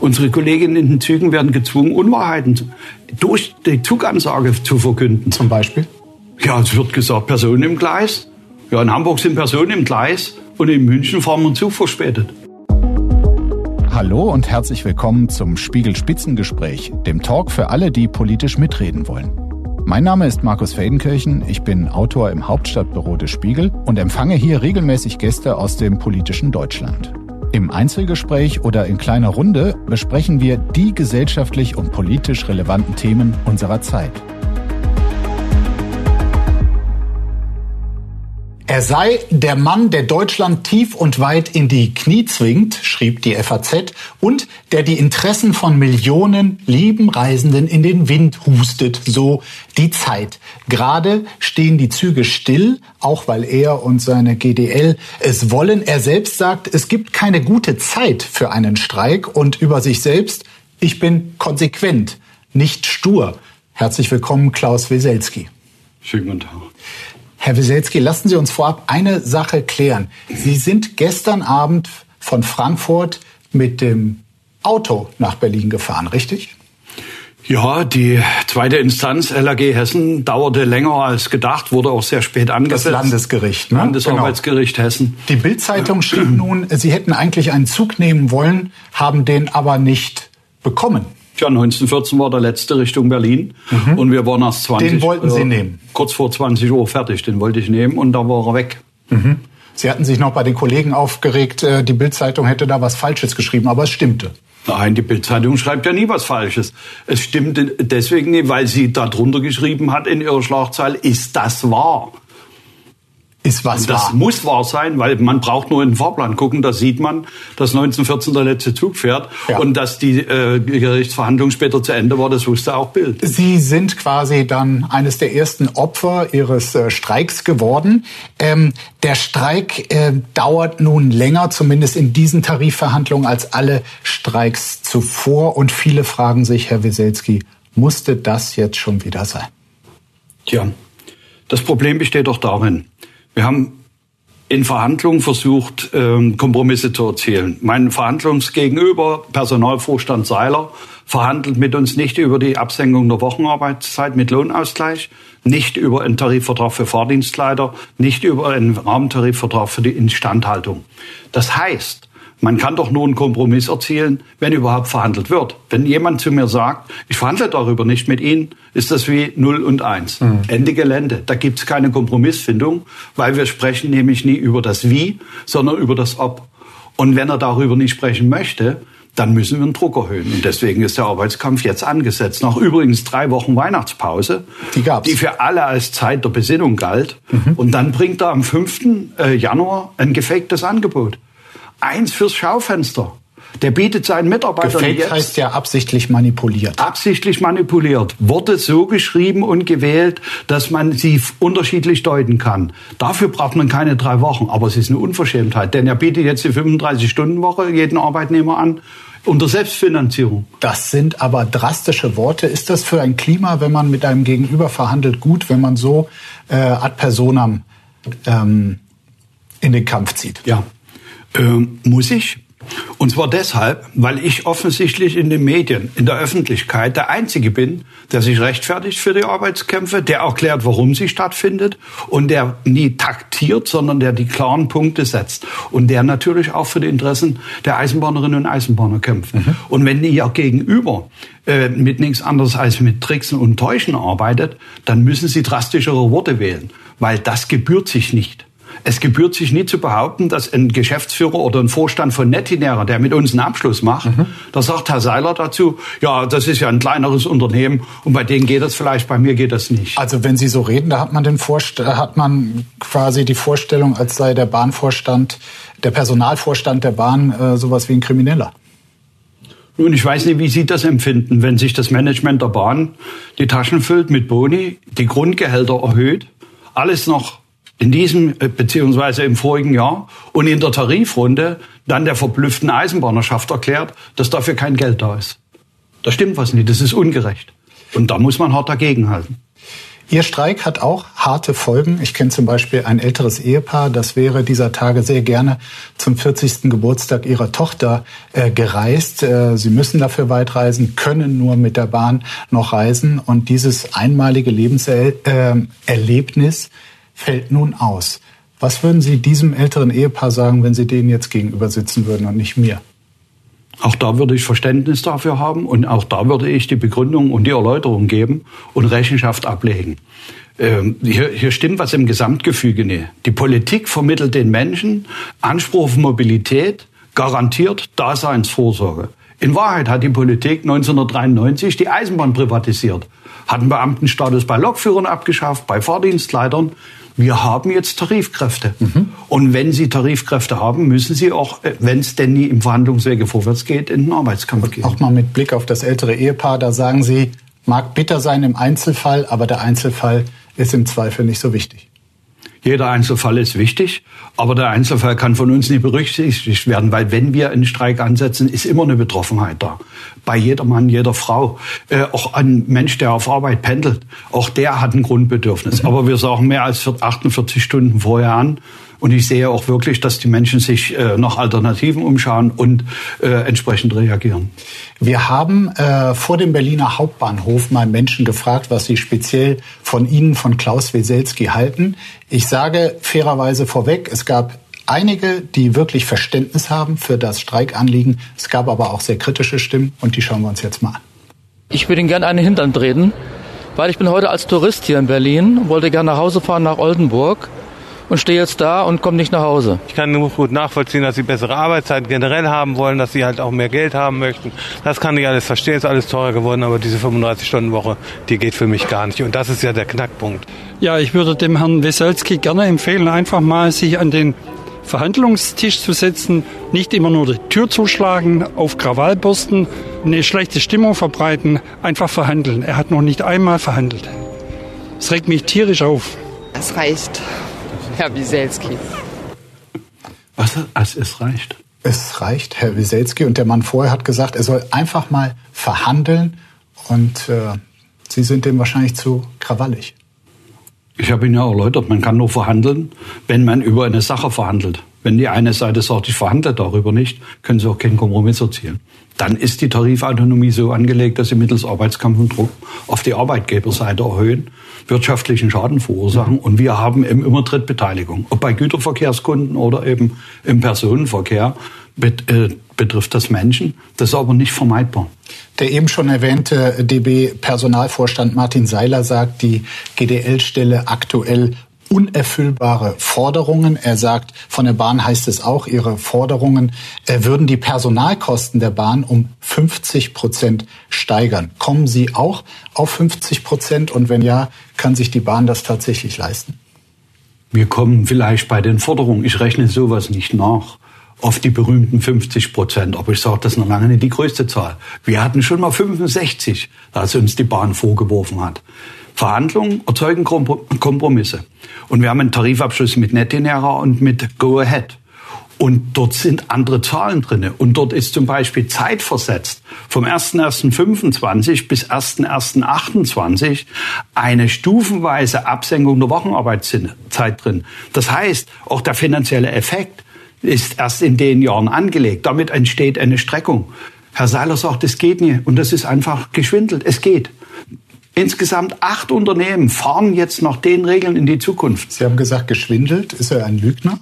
Unsere Kolleginnen in den Zügen werden gezwungen, Unwahrheiten durch die Zugansage zu verkünden. Zum Beispiel? Ja, es wird gesagt, Personen im Gleis. Ja, in Hamburg sind Personen im Gleis und in München fahren wir Zug verspätet. Hallo und herzlich willkommen zum Spiegel Spitzengespräch, dem Talk für alle, die politisch mitreden wollen. Mein Name ist Markus Feldenkirchen, ich bin Autor im Hauptstadtbüro des Spiegel und empfange hier regelmäßig Gäste aus dem politischen Deutschland. Im Einzelgespräch oder in kleiner Runde besprechen wir die gesellschaftlich und politisch relevanten Themen unserer Zeit. Er sei der Mann, der Deutschland tief und weit in die Knie zwingt, schrieb die FAZ, und der die Interessen von Millionen lieben Reisenden in den Wind hustet, so die Zeit. Gerade stehen die Züge still, auch weil er und seine GDL es wollen. Er selbst sagt, es gibt keine gute Zeit für einen Streik und über sich selbst, ich bin konsequent, nicht stur. Herzlich willkommen, Klaus Weselski. Schönen guten Tag. Herr Wieselski, lassen Sie uns vorab eine Sache klären. Sie sind gestern Abend von Frankfurt mit dem Auto nach Berlin gefahren, richtig? Ja, die zweite Instanz LAG Hessen dauerte länger als gedacht, wurde auch sehr spät angesetzt. Das Landesgericht, ne? Landesarbeitsgericht genau. Hessen. Die Bildzeitung schrieb nun, Sie hätten eigentlich einen Zug nehmen wollen, haben den aber nicht bekommen. Ja, 1914 war der letzte Richtung Berlin mhm. und wir waren erst 20. Den wollten Sie äh, nehmen? Kurz vor 20 Uhr fertig, den wollte ich nehmen und da war er weg. Mhm. Sie hatten sich noch bei den Kollegen aufgeregt, äh, die Bildzeitung hätte da was Falsches geschrieben, aber es stimmte. Nein, die Bildzeitung schreibt ja nie was Falsches. Es stimmte deswegen nicht, weil sie da drunter geschrieben hat in ihrer Schlagzeile, ist das wahr? Ist was und das wahr. muss wahr sein, weil man braucht nur in den Fahrplan gucken, da sieht man, dass 1914 der letzte Zug fährt ja. und dass die äh, Gerichtsverhandlung später zu Ende war, das wusste auch Bild. Sie sind quasi dann eines der ersten Opfer Ihres äh, Streiks geworden. Ähm, der Streik äh, dauert nun länger, zumindest in diesen Tarifverhandlungen, als alle Streiks zuvor. Und viele fragen sich, Herr Wieselski, musste das jetzt schon wieder sein? Tja, das Problem besteht doch darin, wir haben in Verhandlungen versucht, ähm, Kompromisse zu erzielen. Mein Verhandlungsgegenüber, Personalvorstand Seiler, verhandelt mit uns nicht über die Absenkung der Wochenarbeitszeit mit Lohnausgleich, nicht über einen Tarifvertrag für Fahrdienstleiter, nicht über einen Rahmentarifvertrag für die Instandhaltung. Das heißt, man kann doch nur einen Kompromiss erzielen, wenn überhaupt verhandelt wird. Wenn jemand zu mir sagt, ich verhandle darüber nicht mit Ihnen, ist das wie 0 und 1. Mhm. Ende Gelände. Da gibt es keine Kompromissfindung, weil wir sprechen nämlich nie über das Wie, sondern über das Ob. Und wenn er darüber nicht sprechen möchte, dann müssen wir den Druck erhöhen. Und deswegen ist der Arbeitskampf jetzt angesetzt. Nach übrigens drei Wochen Weihnachtspause, die, gab's. die für alle als Zeit der Besinnung galt. Mhm. Und dann bringt er am 5. Äh, Januar ein gefaktes Angebot eins fürs Schaufenster. Der bietet seinen Mitarbeitern Gefaked jetzt heißt ja absichtlich manipuliert. Absichtlich manipuliert. Worte so geschrieben und gewählt, dass man sie unterschiedlich deuten kann. Dafür braucht man keine drei Wochen. Aber es ist eine Unverschämtheit. Denn er bietet jetzt die 35-Stunden-Woche jeden Arbeitnehmer an unter Selbstfinanzierung. Das sind aber drastische Worte. Ist das für ein Klima, wenn man mit einem Gegenüber verhandelt, gut, wenn man so äh, ad personam ähm, in den Kampf zieht? Ja, ähm, muss ich. Und zwar deshalb, weil ich offensichtlich in den Medien, in der Öffentlichkeit der Einzige bin, der sich rechtfertigt für die Arbeitskämpfe, der erklärt, warum sie stattfindet und der nie taktiert, sondern der die klaren Punkte setzt und der natürlich auch für die Interessen der Eisenbahnerinnen und Eisenbahner kämpft. Mhm. Und wenn ihr gegenüber äh, mit nichts anderes als mit Tricksen und Täuschen arbeitet, dann müssen sie drastischere Worte wählen, weil das gebührt sich nicht. Es gebührt sich nie zu behaupten, dass ein Geschäftsführer oder ein Vorstand von Netinera, der mit uns einen Abschluss macht, mhm. da sagt Herr Seiler dazu, ja, das ist ja ein kleineres Unternehmen und bei denen geht das vielleicht, bei mir geht das nicht. Also wenn Sie so reden, da hat man den Vorst hat man quasi die Vorstellung, als sei der Bahnvorstand, der Personalvorstand der Bahn äh, sowas wie ein Krimineller. Nun, ich weiß nicht, wie Sie das empfinden, wenn sich das Management der Bahn die Taschen füllt mit Boni, die Grundgehälter erhöht, alles noch in diesem äh, beziehungsweise im vorigen Jahr und in der Tarifrunde dann der verblüfften Eisenbahnerschaft erklärt, dass dafür kein Geld da ist. Da stimmt was nicht, das ist ungerecht. Und da muss man hart dagegenhalten. Ihr Streik hat auch harte Folgen. Ich kenne zum Beispiel ein älteres Ehepaar, das wäre dieser Tage sehr gerne zum 40. Geburtstag ihrer Tochter äh, gereist. Äh, sie müssen dafür weit reisen, können nur mit der Bahn noch reisen. Und dieses einmalige Lebenserlebnis äh, fällt nun aus. Was würden Sie diesem älteren Ehepaar sagen, wenn Sie denen jetzt gegenüber sitzen würden und nicht mir? Auch da würde ich Verständnis dafür haben und auch da würde ich die Begründung und die Erläuterung geben und Rechenschaft ablegen. Ähm, hier, hier stimmt was im Gesamtgefüge nicht. Die Politik vermittelt den Menschen Anspruch auf Mobilität, garantiert Daseinsvorsorge. In Wahrheit hat die Politik 1993 die Eisenbahn privatisiert, hat einen Beamtenstatus bei Lokführern abgeschafft, bei Fahrdienstleitern wir haben jetzt Tarifkräfte. Mhm. Und wenn Sie Tarifkräfte haben, müssen Sie auch, äh, wenn es denn nie im Verhandlungswege vorwärts geht, in den Arbeitskampf gehen. Auch mal mit Blick auf das ältere Ehepaar, da sagen Sie, mag bitter sein im Einzelfall, aber der Einzelfall ist im Zweifel nicht so wichtig. Jeder Einzelfall ist wichtig, aber der Einzelfall kann von uns nicht berücksichtigt werden, weil wenn wir einen Streik ansetzen, ist immer eine Betroffenheit da. Bei jeder Mann, jeder Frau. Äh, auch ein Mensch, der auf Arbeit pendelt, auch der hat ein Grundbedürfnis. Mhm. Aber wir sagen mehr als 48 Stunden vorher an und ich sehe auch wirklich, dass die Menschen sich äh, nach Alternativen umschauen und äh, entsprechend reagieren. Wir haben äh, vor dem Berliner Hauptbahnhof mal Menschen gefragt, was sie speziell von Ihnen, von Klaus Weselski halten. Ich sage fairerweise vorweg, es gab einige, die wirklich Verständnis haben für das Streikanliegen. Es gab aber auch sehr kritische Stimmen und die schauen wir uns jetzt mal an. Ich würde Ihnen gerne einen Hintern treten, weil ich bin heute als Tourist hier in Berlin, wollte gerne nach Hause fahren nach Oldenburg und stehe jetzt da und komme nicht nach Hause. Ich kann nur gut nachvollziehen, dass sie bessere Arbeitszeiten generell haben wollen, dass sie halt auch mehr Geld haben möchten. Das kann ich alles verstehen, ist alles teurer geworden, aber diese 35-Stunden-Woche, die geht für mich gar nicht. Und das ist ja der Knackpunkt. Ja, ich würde dem Herrn Weselski gerne empfehlen, einfach mal sich an den Verhandlungstisch zu setzen, nicht immer nur die Tür zuschlagen, auf Krawallbürsten, eine schlechte Stimmung verbreiten, einfach verhandeln. Er hat noch nicht einmal verhandelt. Es regt mich tierisch auf. Es reicht. Herr Wieselski. Was? Also es reicht. Es reicht, Herr Wieselski. Und der Mann vorher hat gesagt, er soll einfach mal verhandeln. Und äh, Sie sind dem wahrscheinlich zu krawallig. Ich habe Ihnen ja erläutert, man kann nur verhandeln, wenn man über eine Sache verhandelt. Wenn die eine Seite sagt, ich verhandle darüber nicht, können Sie auch keinen Kompromiss erzielen. Dann ist die Tarifautonomie so angelegt, dass Sie mittels Arbeitskampf und Druck auf die Arbeitgeberseite erhöhen wirtschaftlichen Schaden verursachen. Und wir haben im Immertritt Beteiligung. Ob bei Güterverkehrskunden oder eben im Personenverkehr äh, betrifft das Menschen. Das ist aber nicht vermeidbar. Der eben schon erwähnte DB-Personalvorstand Martin Seiler sagt, die GDL-Stelle aktuell unerfüllbare Forderungen. Er sagt, von der Bahn heißt es auch, ihre Forderungen äh, würden die Personalkosten der Bahn um 50 Prozent steigern. Kommen Sie auch auf 50 Prozent? Und wenn ja, kann sich die Bahn das tatsächlich leisten? Wir kommen vielleicht bei den Forderungen, ich rechne sowas nicht nach, auf die berühmten 50 Prozent. Aber ich sage, das ist noch lange nicht die größte Zahl. Wir hatten schon mal 65, als uns die Bahn vorgeworfen hat. Verhandlungen erzeugen Kompromisse. Und wir haben einen Tarifabschluss mit Netinera und mit Go Ahead. Und dort sind andere Zahlen drinne. Und dort ist zum Beispiel zeitversetzt vom 1.1.25 bis 1.1.28 eine stufenweise Absenkung der Wochenarbeitszeit drin. Das heißt, auch der finanzielle Effekt ist erst in den Jahren angelegt. Damit entsteht eine Streckung. Herr Seiler sagt, es geht nicht. Und das ist einfach geschwindelt. Es geht. Insgesamt acht Unternehmen fahren jetzt nach den Regeln in die Zukunft. Sie haben gesagt, geschwindelt. Ist er ein Lügner?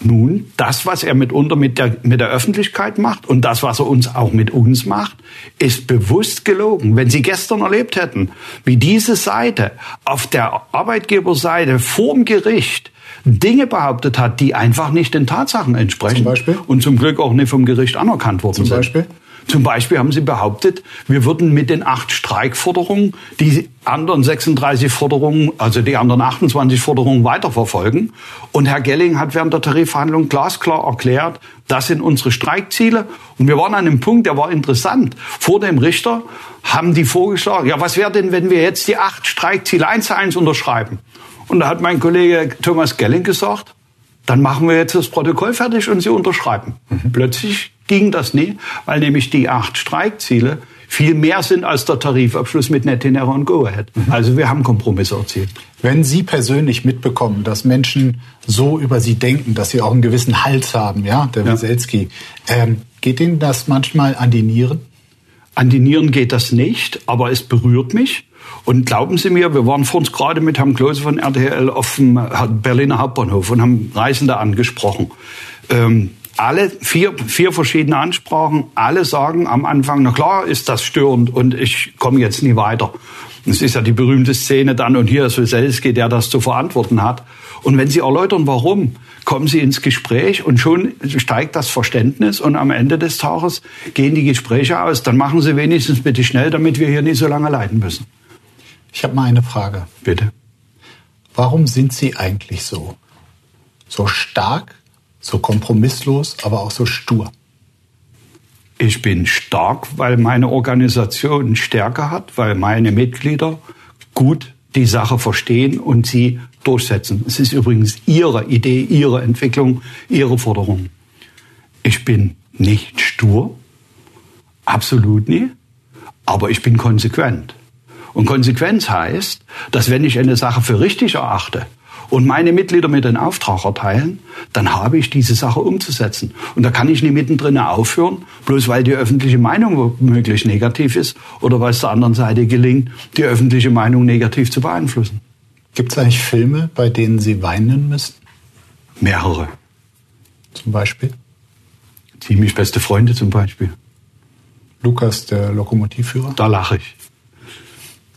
Nun, das, was er mitunter mit der, mit der Öffentlichkeit macht und das, was er uns auch mit uns macht, ist bewusst gelogen. Wenn Sie gestern erlebt hätten, wie diese Seite auf der Arbeitgeberseite vorm Gericht Dinge behauptet hat, die einfach nicht den Tatsachen entsprechen. Zum Beispiel? Und zum Glück auch nicht vom Gericht anerkannt worden zum sind. Zum Beispiel? Zum Beispiel haben sie behauptet, wir würden mit den acht Streikforderungen die anderen 36 Forderungen, also die anderen 28 Forderungen weiterverfolgen. Und Herr Gelling hat während der Tarifverhandlung glasklar erklärt, das sind unsere Streikziele. Und wir waren an einem Punkt, der war interessant. Vor dem Richter haben die vorgeschlagen, ja, was wäre denn, wenn wir jetzt die acht Streikziele eins zu eins unterschreiben? Und da hat mein Kollege Thomas Gelling gesagt, dann machen wir jetzt das Protokoll fertig und Sie unterschreiben. Mhm. Plötzlich ging das nie, weil nämlich die acht Streikziele viel mehr sind als der Tarifabschluss mit Netinera und Go-Ahead. Mhm. Also wir haben Kompromisse erzielt. Wenn Sie persönlich mitbekommen, dass Menschen so über Sie denken, dass Sie auch einen gewissen Hals haben, ja, der ja. Wieselski, ähm, geht Ihnen das manchmal an die Nieren? An die Nieren geht das nicht, aber es berührt mich. Und glauben Sie mir, wir waren vor uns gerade mit Herrn Klose von RTL auf dem Berliner Hauptbahnhof und haben Reisende angesprochen. Ähm, alle vier, vier verschiedene Ansprachen, alle sagen am Anfang, na klar ist das störend und ich komme jetzt nie weiter. Es ist ja die berühmte Szene dann und hier ist Weselski, der das zu verantworten hat. Und wenn Sie erläutern, warum, kommen Sie ins Gespräch und schon steigt das Verständnis und am Ende des Tages gehen die Gespräche aus. Dann machen Sie wenigstens bitte schnell, damit wir hier nicht so lange leiden müssen. Ich habe mal eine Frage. Bitte. Warum sind Sie eigentlich so? So stark, so kompromisslos, aber auch so stur? Ich bin stark, weil meine Organisation Stärke hat, weil meine Mitglieder gut die Sache verstehen und sie durchsetzen. Es ist übrigens ihre Idee, ihre Entwicklung, ihre Forderung. Ich bin nicht stur, absolut nie, aber ich bin konsequent. Und Konsequenz heißt, dass wenn ich eine Sache für richtig erachte und meine Mitglieder mir den Auftrag erteilen, dann habe ich diese Sache umzusetzen. Und da kann ich nicht mittendrin aufhören, bloß weil die öffentliche Meinung womöglich negativ ist oder weil es der anderen Seite gelingt, die öffentliche Meinung negativ zu beeinflussen. Gibt es eigentlich Filme, bei denen Sie weinen müssen? Mehrere. Zum Beispiel? Ziemlich beste Freunde zum Beispiel. Lukas, der Lokomotivführer? Da lache ich.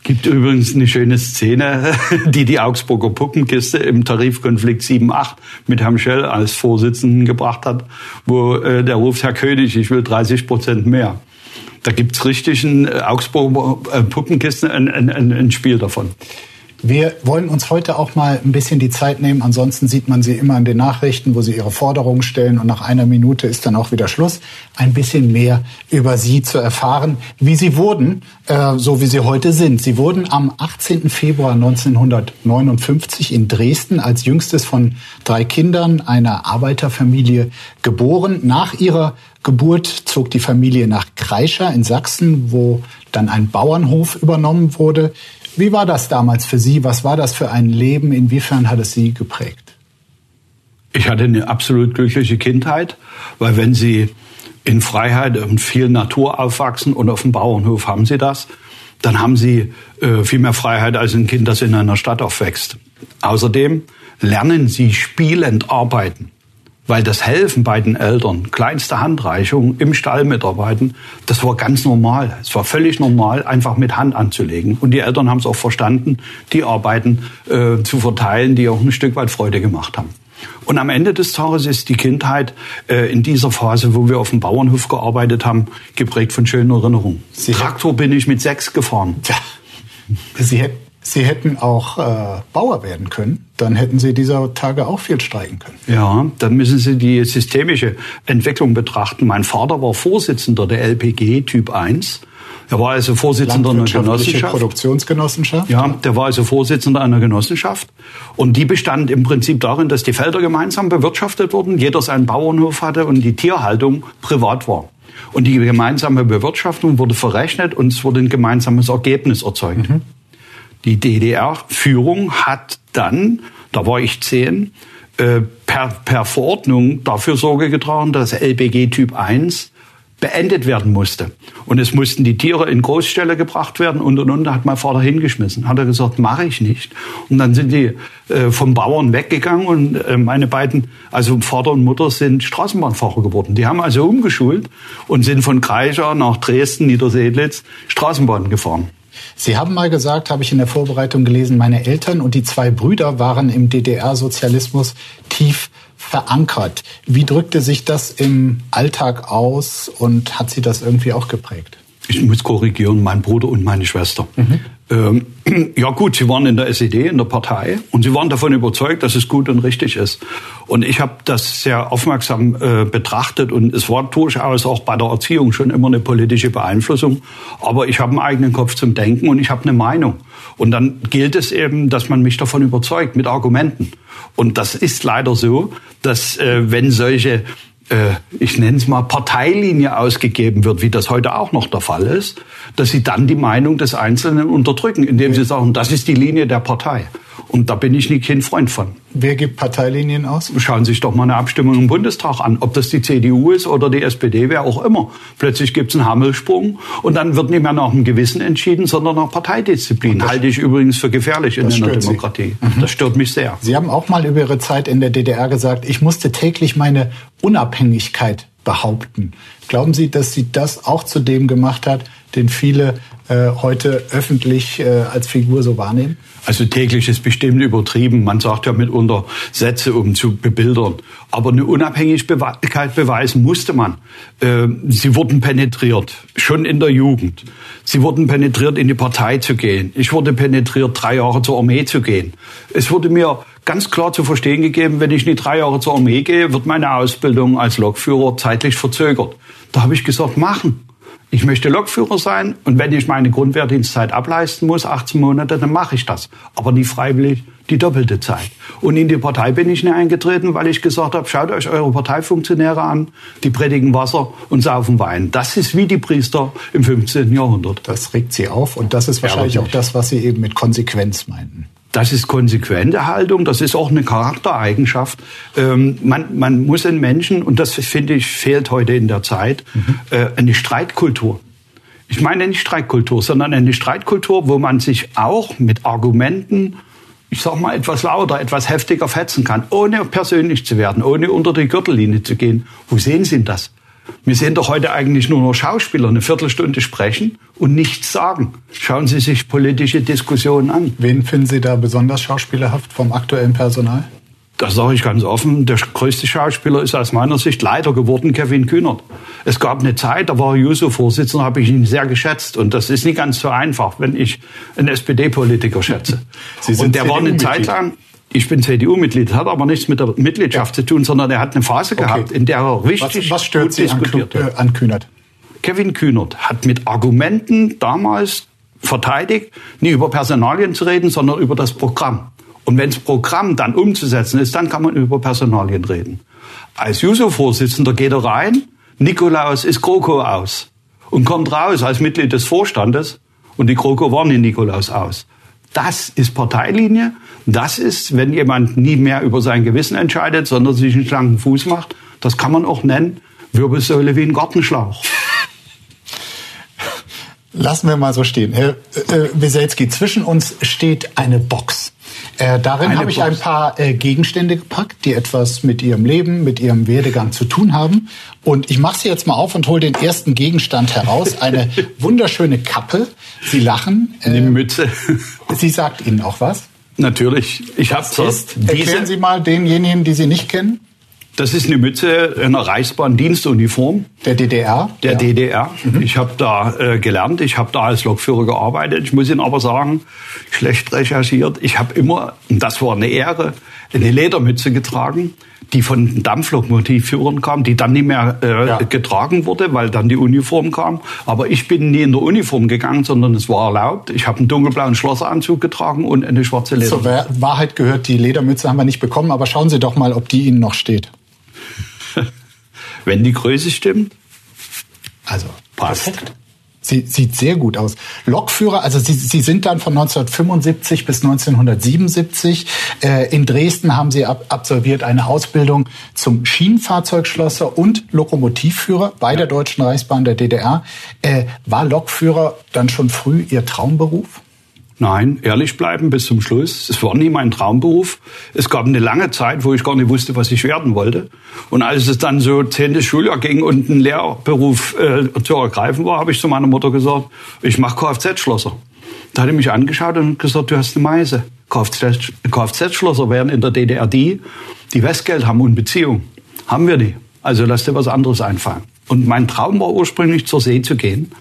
Gibt übrigens eine schöne Szene, die die Augsburger Puppenkiste im Tarifkonflikt 7-8 mit Herrn Schell als Vorsitzenden gebracht hat, wo äh, der ruft, Herr König, ich will 30 Prozent mehr. Da gibt's richtig äh, Augsburger äh, Puppenkiste, ein, ein, ein Spiel davon. Wir wollen uns heute auch mal ein bisschen die Zeit nehmen. Ansonsten sieht man sie immer in den Nachrichten, wo sie ihre Forderungen stellen und nach einer Minute ist dann auch wieder Schluss. Ein bisschen mehr über sie zu erfahren, wie sie wurden, äh, so wie sie heute sind. Sie wurden am 18. Februar 1959 in Dresden als jüngstes von drei Kindern einer Arbeiterfamilie geboren. Nach ihrer Geburt zog die Familie nach Kreischer in Sachsen, wo dann ein Bauernhof übernommen wurde. Wie war das damals für Sie? Was war das für ein Leben? Inwiefern hat es Sie geprägt? Ich hatte eine absolut glückliche Kindheit, weil wenn Sie in Freiheit und viel Natur aufwachsen und auf dem Bauernhof haben Sie das, dann haben Sie äh, viel mehr Freiheit als ein Kind, das in einer Stadt aufwächst. Außerdem lernen Sie spielend arbeiten weil das Helfen bei den Eltern, kleinste Handreichung im Stall mitarbeiten, das war ganz normal. Es war völlig normal, einfach mit Hand anzulegen. Und die Eltern haben es auch verstanden, die Arbeiten äh, zu verteilen, die auch ein Stück weit Freude gemacht haben. Und am Ende des Tages ist die Kindheit äh, in dieser Phase, wo wir auf dem Bauernhof gearbeitet haben, geprägt von schönen Erinnerungen. Sie Traktor bin ich mit sechs gefahren. Ja. Sie hätten Sie hätten auch äh, Bauer werden können, dann hätten Sie dieser Tage auch viel streiken können. Ja, dann müssen Sie die systemische Entwicklung betrachten. Mein Vater war Vorsitzender der LPG Typ 1. Er war also Vorsitzender einer Genossenschaft. Produktionsgenossenschaft. Ja, der war also Vorsitzender einer Genossenschaft. Und die bestand im Prinzip darin, dass die Felder gemeinsam bewirtschaftet wurden, jeder seinen Bauernhof hatte und die Tierhaltung privat war. Und die gemeinsame Bewirtschaftung wurde verrechnet und es wurde ein gemeinsames Ergebnis erzeugt. Mhm. Die DDR-Führung hat dann, da war ich zehn, äh, per, per Verordnung dafür Sorge getragen, dass LBG Typ 1 beendet werden musste. Und es mussten die Tiere in Großställe gebracht werden und und und. Da hat mein Vater hingeschmissen. Hat er gesagt, mache ich nicht. Und dann sind die äh, vom Bauern weggegangen und äh, meine beiden, also Vater und Mutter, sind Straßenbahnfahrer geworden. Die haben also umgeschult und sind von Kreischer nach Dresden, Niedersedlitz Straßenbahn gefahren. Sie haben mal gesagt, habe ich in der Vorbereitung gelesen, meine Eltern und die zwei Brüder waren im DDR-Sozialismus tief verankert. Wie drückte sich das im Alltag aus und hat Sie das irgendwie auch geprägt? Ich muss korrigieren, mein Bruder und meine Schwester. Mhm. Ähm, ja gut, sie waren in der SED, in der Partei, und sie waren davon überzeugt, dass es gut und richtig ist. Und ich habe das sehr aufmerksam äh, betrachtet und es war durchaus auch bei der Erziehung schon immer eine politische Beeinflussung. Aber ich habe einen eigenen Kopf zum Denken und ich habe eine Meinung. Und dann gilt es eben, dass man mich davon überzeugt mit Argumenten. Und das ist leider so, dass äh, wenn solche ich nenne es mal, Parteilinie ausgegeben wird, wie das heute auch noch der Fall ist, dass sie dann die Meinung des Einzelnen unterdrücken, indem sie sagen, das ist die Linie der Partei. Und da bin ich nicht kein Freund von. Wer gibt Parteilinien aus? Schauen Sie sich doch mal eine Abstimmung im Bundestag an, ob das die CDU ist oder die SPD, wer auch immer. Plötzlich gibt es einen Hammelsprung und dann wird nicht mehr nach dem Gewissen entschieden, sondern nach Parteidisziplin. Halte ich übrigens für gefährlich in einer Demokratie. Mhm. Das stört mich sehr. Sie haben auch mal über Ihre Zeit in der DDR gesagt, ich musste täglich meine Unabhängigkeit behaupten. Glauben Sie, dass sie das auch zu dem gemacht hat, den viele äh, heute öffentlich äh, als Figur so wahrnehmen? Also täglich ist bestimmt übertrieben. Man sagt ja mitunter Sätze, um zu bebildern. Aber eine Unabhängigkeit beweisen musste man. Äh, sie wurden penetriert, schon in der Jugend. Sie wurden penetriert, in die Partei zu gehen. Ich wurde penetriert, drei Jahre zur Armee zu gehen. Es wurde mir ganz klar zu verstehen gegeben, wenn ich nicht drei Jahre zur Armee gehe, wird meine Ausbildung als Lokführer zeitlich verzögert. Da habe ich gesagt, machen. Ich möchte Lokführer sein und wenn ich meine Grundwehrdienstzeit ableisten muss, 18 Monate, dann mache ich das. Aber nie freiwillig die doppelte Zeit. Und in die Partei bin ich nicht eingetreten, weil ich gesagt habe, schaut euch eure Parteifunktionäre an, die predigen Wasser und saufen Wein. Das ist wie die Priester im 15. Jahrhundert. Das regt sie auf und das ist wahrscheinlich auch das, was Sie eben mit Konsequenz meinten. Das ist konsequente Haltung, das ist auch eine Charaktereigenschaft. Ähm, man, man muss den Menschen, und das finde ich fehlt heute in der Zeit, mhm. äh, eine Streitkultur. Ich meine nicht Streitkultur, sondern eine Streitkultur, wo man sich auch mit Argumenten, ich sag mal, etwas lauter, etwas heftiger fetzen kann, ohne persönlich zu werden, ohne unter die Gürtellinie zu gehen. Wo sehen Sie das? Wir sehen doch heute eigentlich nur noch Schauspieler eine Viertelstunde sprechen und nichts sagen. Schauen Sie sich politische Diskussionen an. Wen finden Sie da besonders schauspielerhaft vom aktuellen Personal? Das sage ich ganz offen. Der größte Schauspieler ist aus meiner Sicht leider geworden Kevin Kühnert. Es gab eine Zeit, da war Juso-Vorsitzender, habe ich ihn sehr geschätzt. Und das ist nicht ganz so einfach, wenn ich einen SPD-Politiker schätze. und der war eine Zeit lang, ich bin CDU-Mitglied, hat aber nichts mit der Mitgliedschaft ja. zu tun, sondern er hat eine Phase okay. gehabt, in der er richtig was, was stört gut Sie diskutiert an, äh, an Kühnert? Kevin Kühnert hat mit Argumenten damals verteidigt, nie über Personalien zu reden, sondern über das Programm. Und wenn das Programm dann umzusetzen ist, dann kann man über Personalien reden. Als Juso-Vorsitzender geht er rein, Nikolaus ist Kroko aus und kommt raus als Mitglied des Vorstandes und die Kroko warnen Nikolaus aus. Das ist Parteilinie. Das ist, wenn jemand nie mehr über sein Gewissen entscheidet, sondern sich einen schlanken Fuß macht. Das kann man auch nennen, Wirbelsäule wie ein Gartenschlauch. Lassen wir mal so stehen. Herr äh, Weselski, zwischen uns steht eine Box. Äh, darin habe ich ein paar äh, Gegenstände gepackt, die etwas mit Ihrem Leben, mit Ihrem Werdegang zu tun haben. Und ich mache sie jetzt mal auf und hole den ersten Gegenstand heraus. Eine wunderschöne Kappe. Sie lachen. Äh, Eine Mütze. Sie sagt Ihnen auch was? Natürlich. Ich habe Erklären Sie mal denjenigen, die Sie nicht kennen. Das ist eine Mütze einer Reichsbahndienstuniform. Der DDR? Der ja. DDR. Mhm. Ich habe da äh, gelernt, ich habe da als Lokführer gearbeitet. Ich muss Ihnen aber sagen, schlecht recherchiert. Ich habe immer, und das war eine Ehre, eine Ledermütze getragen, die von Dampflokomotivführern kam, die dann nicht mehr äh, ja. getragen wurde, weil dann die Uniform kam. Aber ich bin nie in der Uniform gegangen, sondern es war erlaubt. Ich habe einen dunkelblauen Schlosseranzug getragen und eine schwarze Ledermütze. Zur Wahrheit gehört, die Ledermütze haben wir nicht bekommen, aber schauen Sie doch mal, ob die Ihnen noch steht. Wenn die Größe stimmt. Also passt. Perfekt. Sie sieht sehr gut aus. Lokführer, also Sie, Sie sind dann von 1975 bis 1977. Äh, in Dresden haben Sie ab, absolviert eine Ausbildung zum Schienenfahrzeugschlosser und Lokomotivführer bei ja. der Deutschen Reichsbahn der DDR. Äh, war Lokführer dann schon früh Ihr Traumberuf? Nein, ehrlich bleiben bis zum Schluss. Es war nie mein Traumberuf. Es gab eine lange Zeit, wo ich gar nicht wusste, was ich werden wollte. Und als es dann so zehntes Schuljahr ging und ein Lehrberuf äh, zu ergreifen war, habe ich zu meiner Mutter gesagt, ich mache Kfz-Schlosser. Da hat er mich angeschaut und gesagt, du hast eine Meise. Kfz-Schlosser wären in der DDR die, die Westgeld haben und Beziehung. Haben wir die. Also lass dir was anderes einfallen. Und mein Traum war ursprünglich zur See zu gehen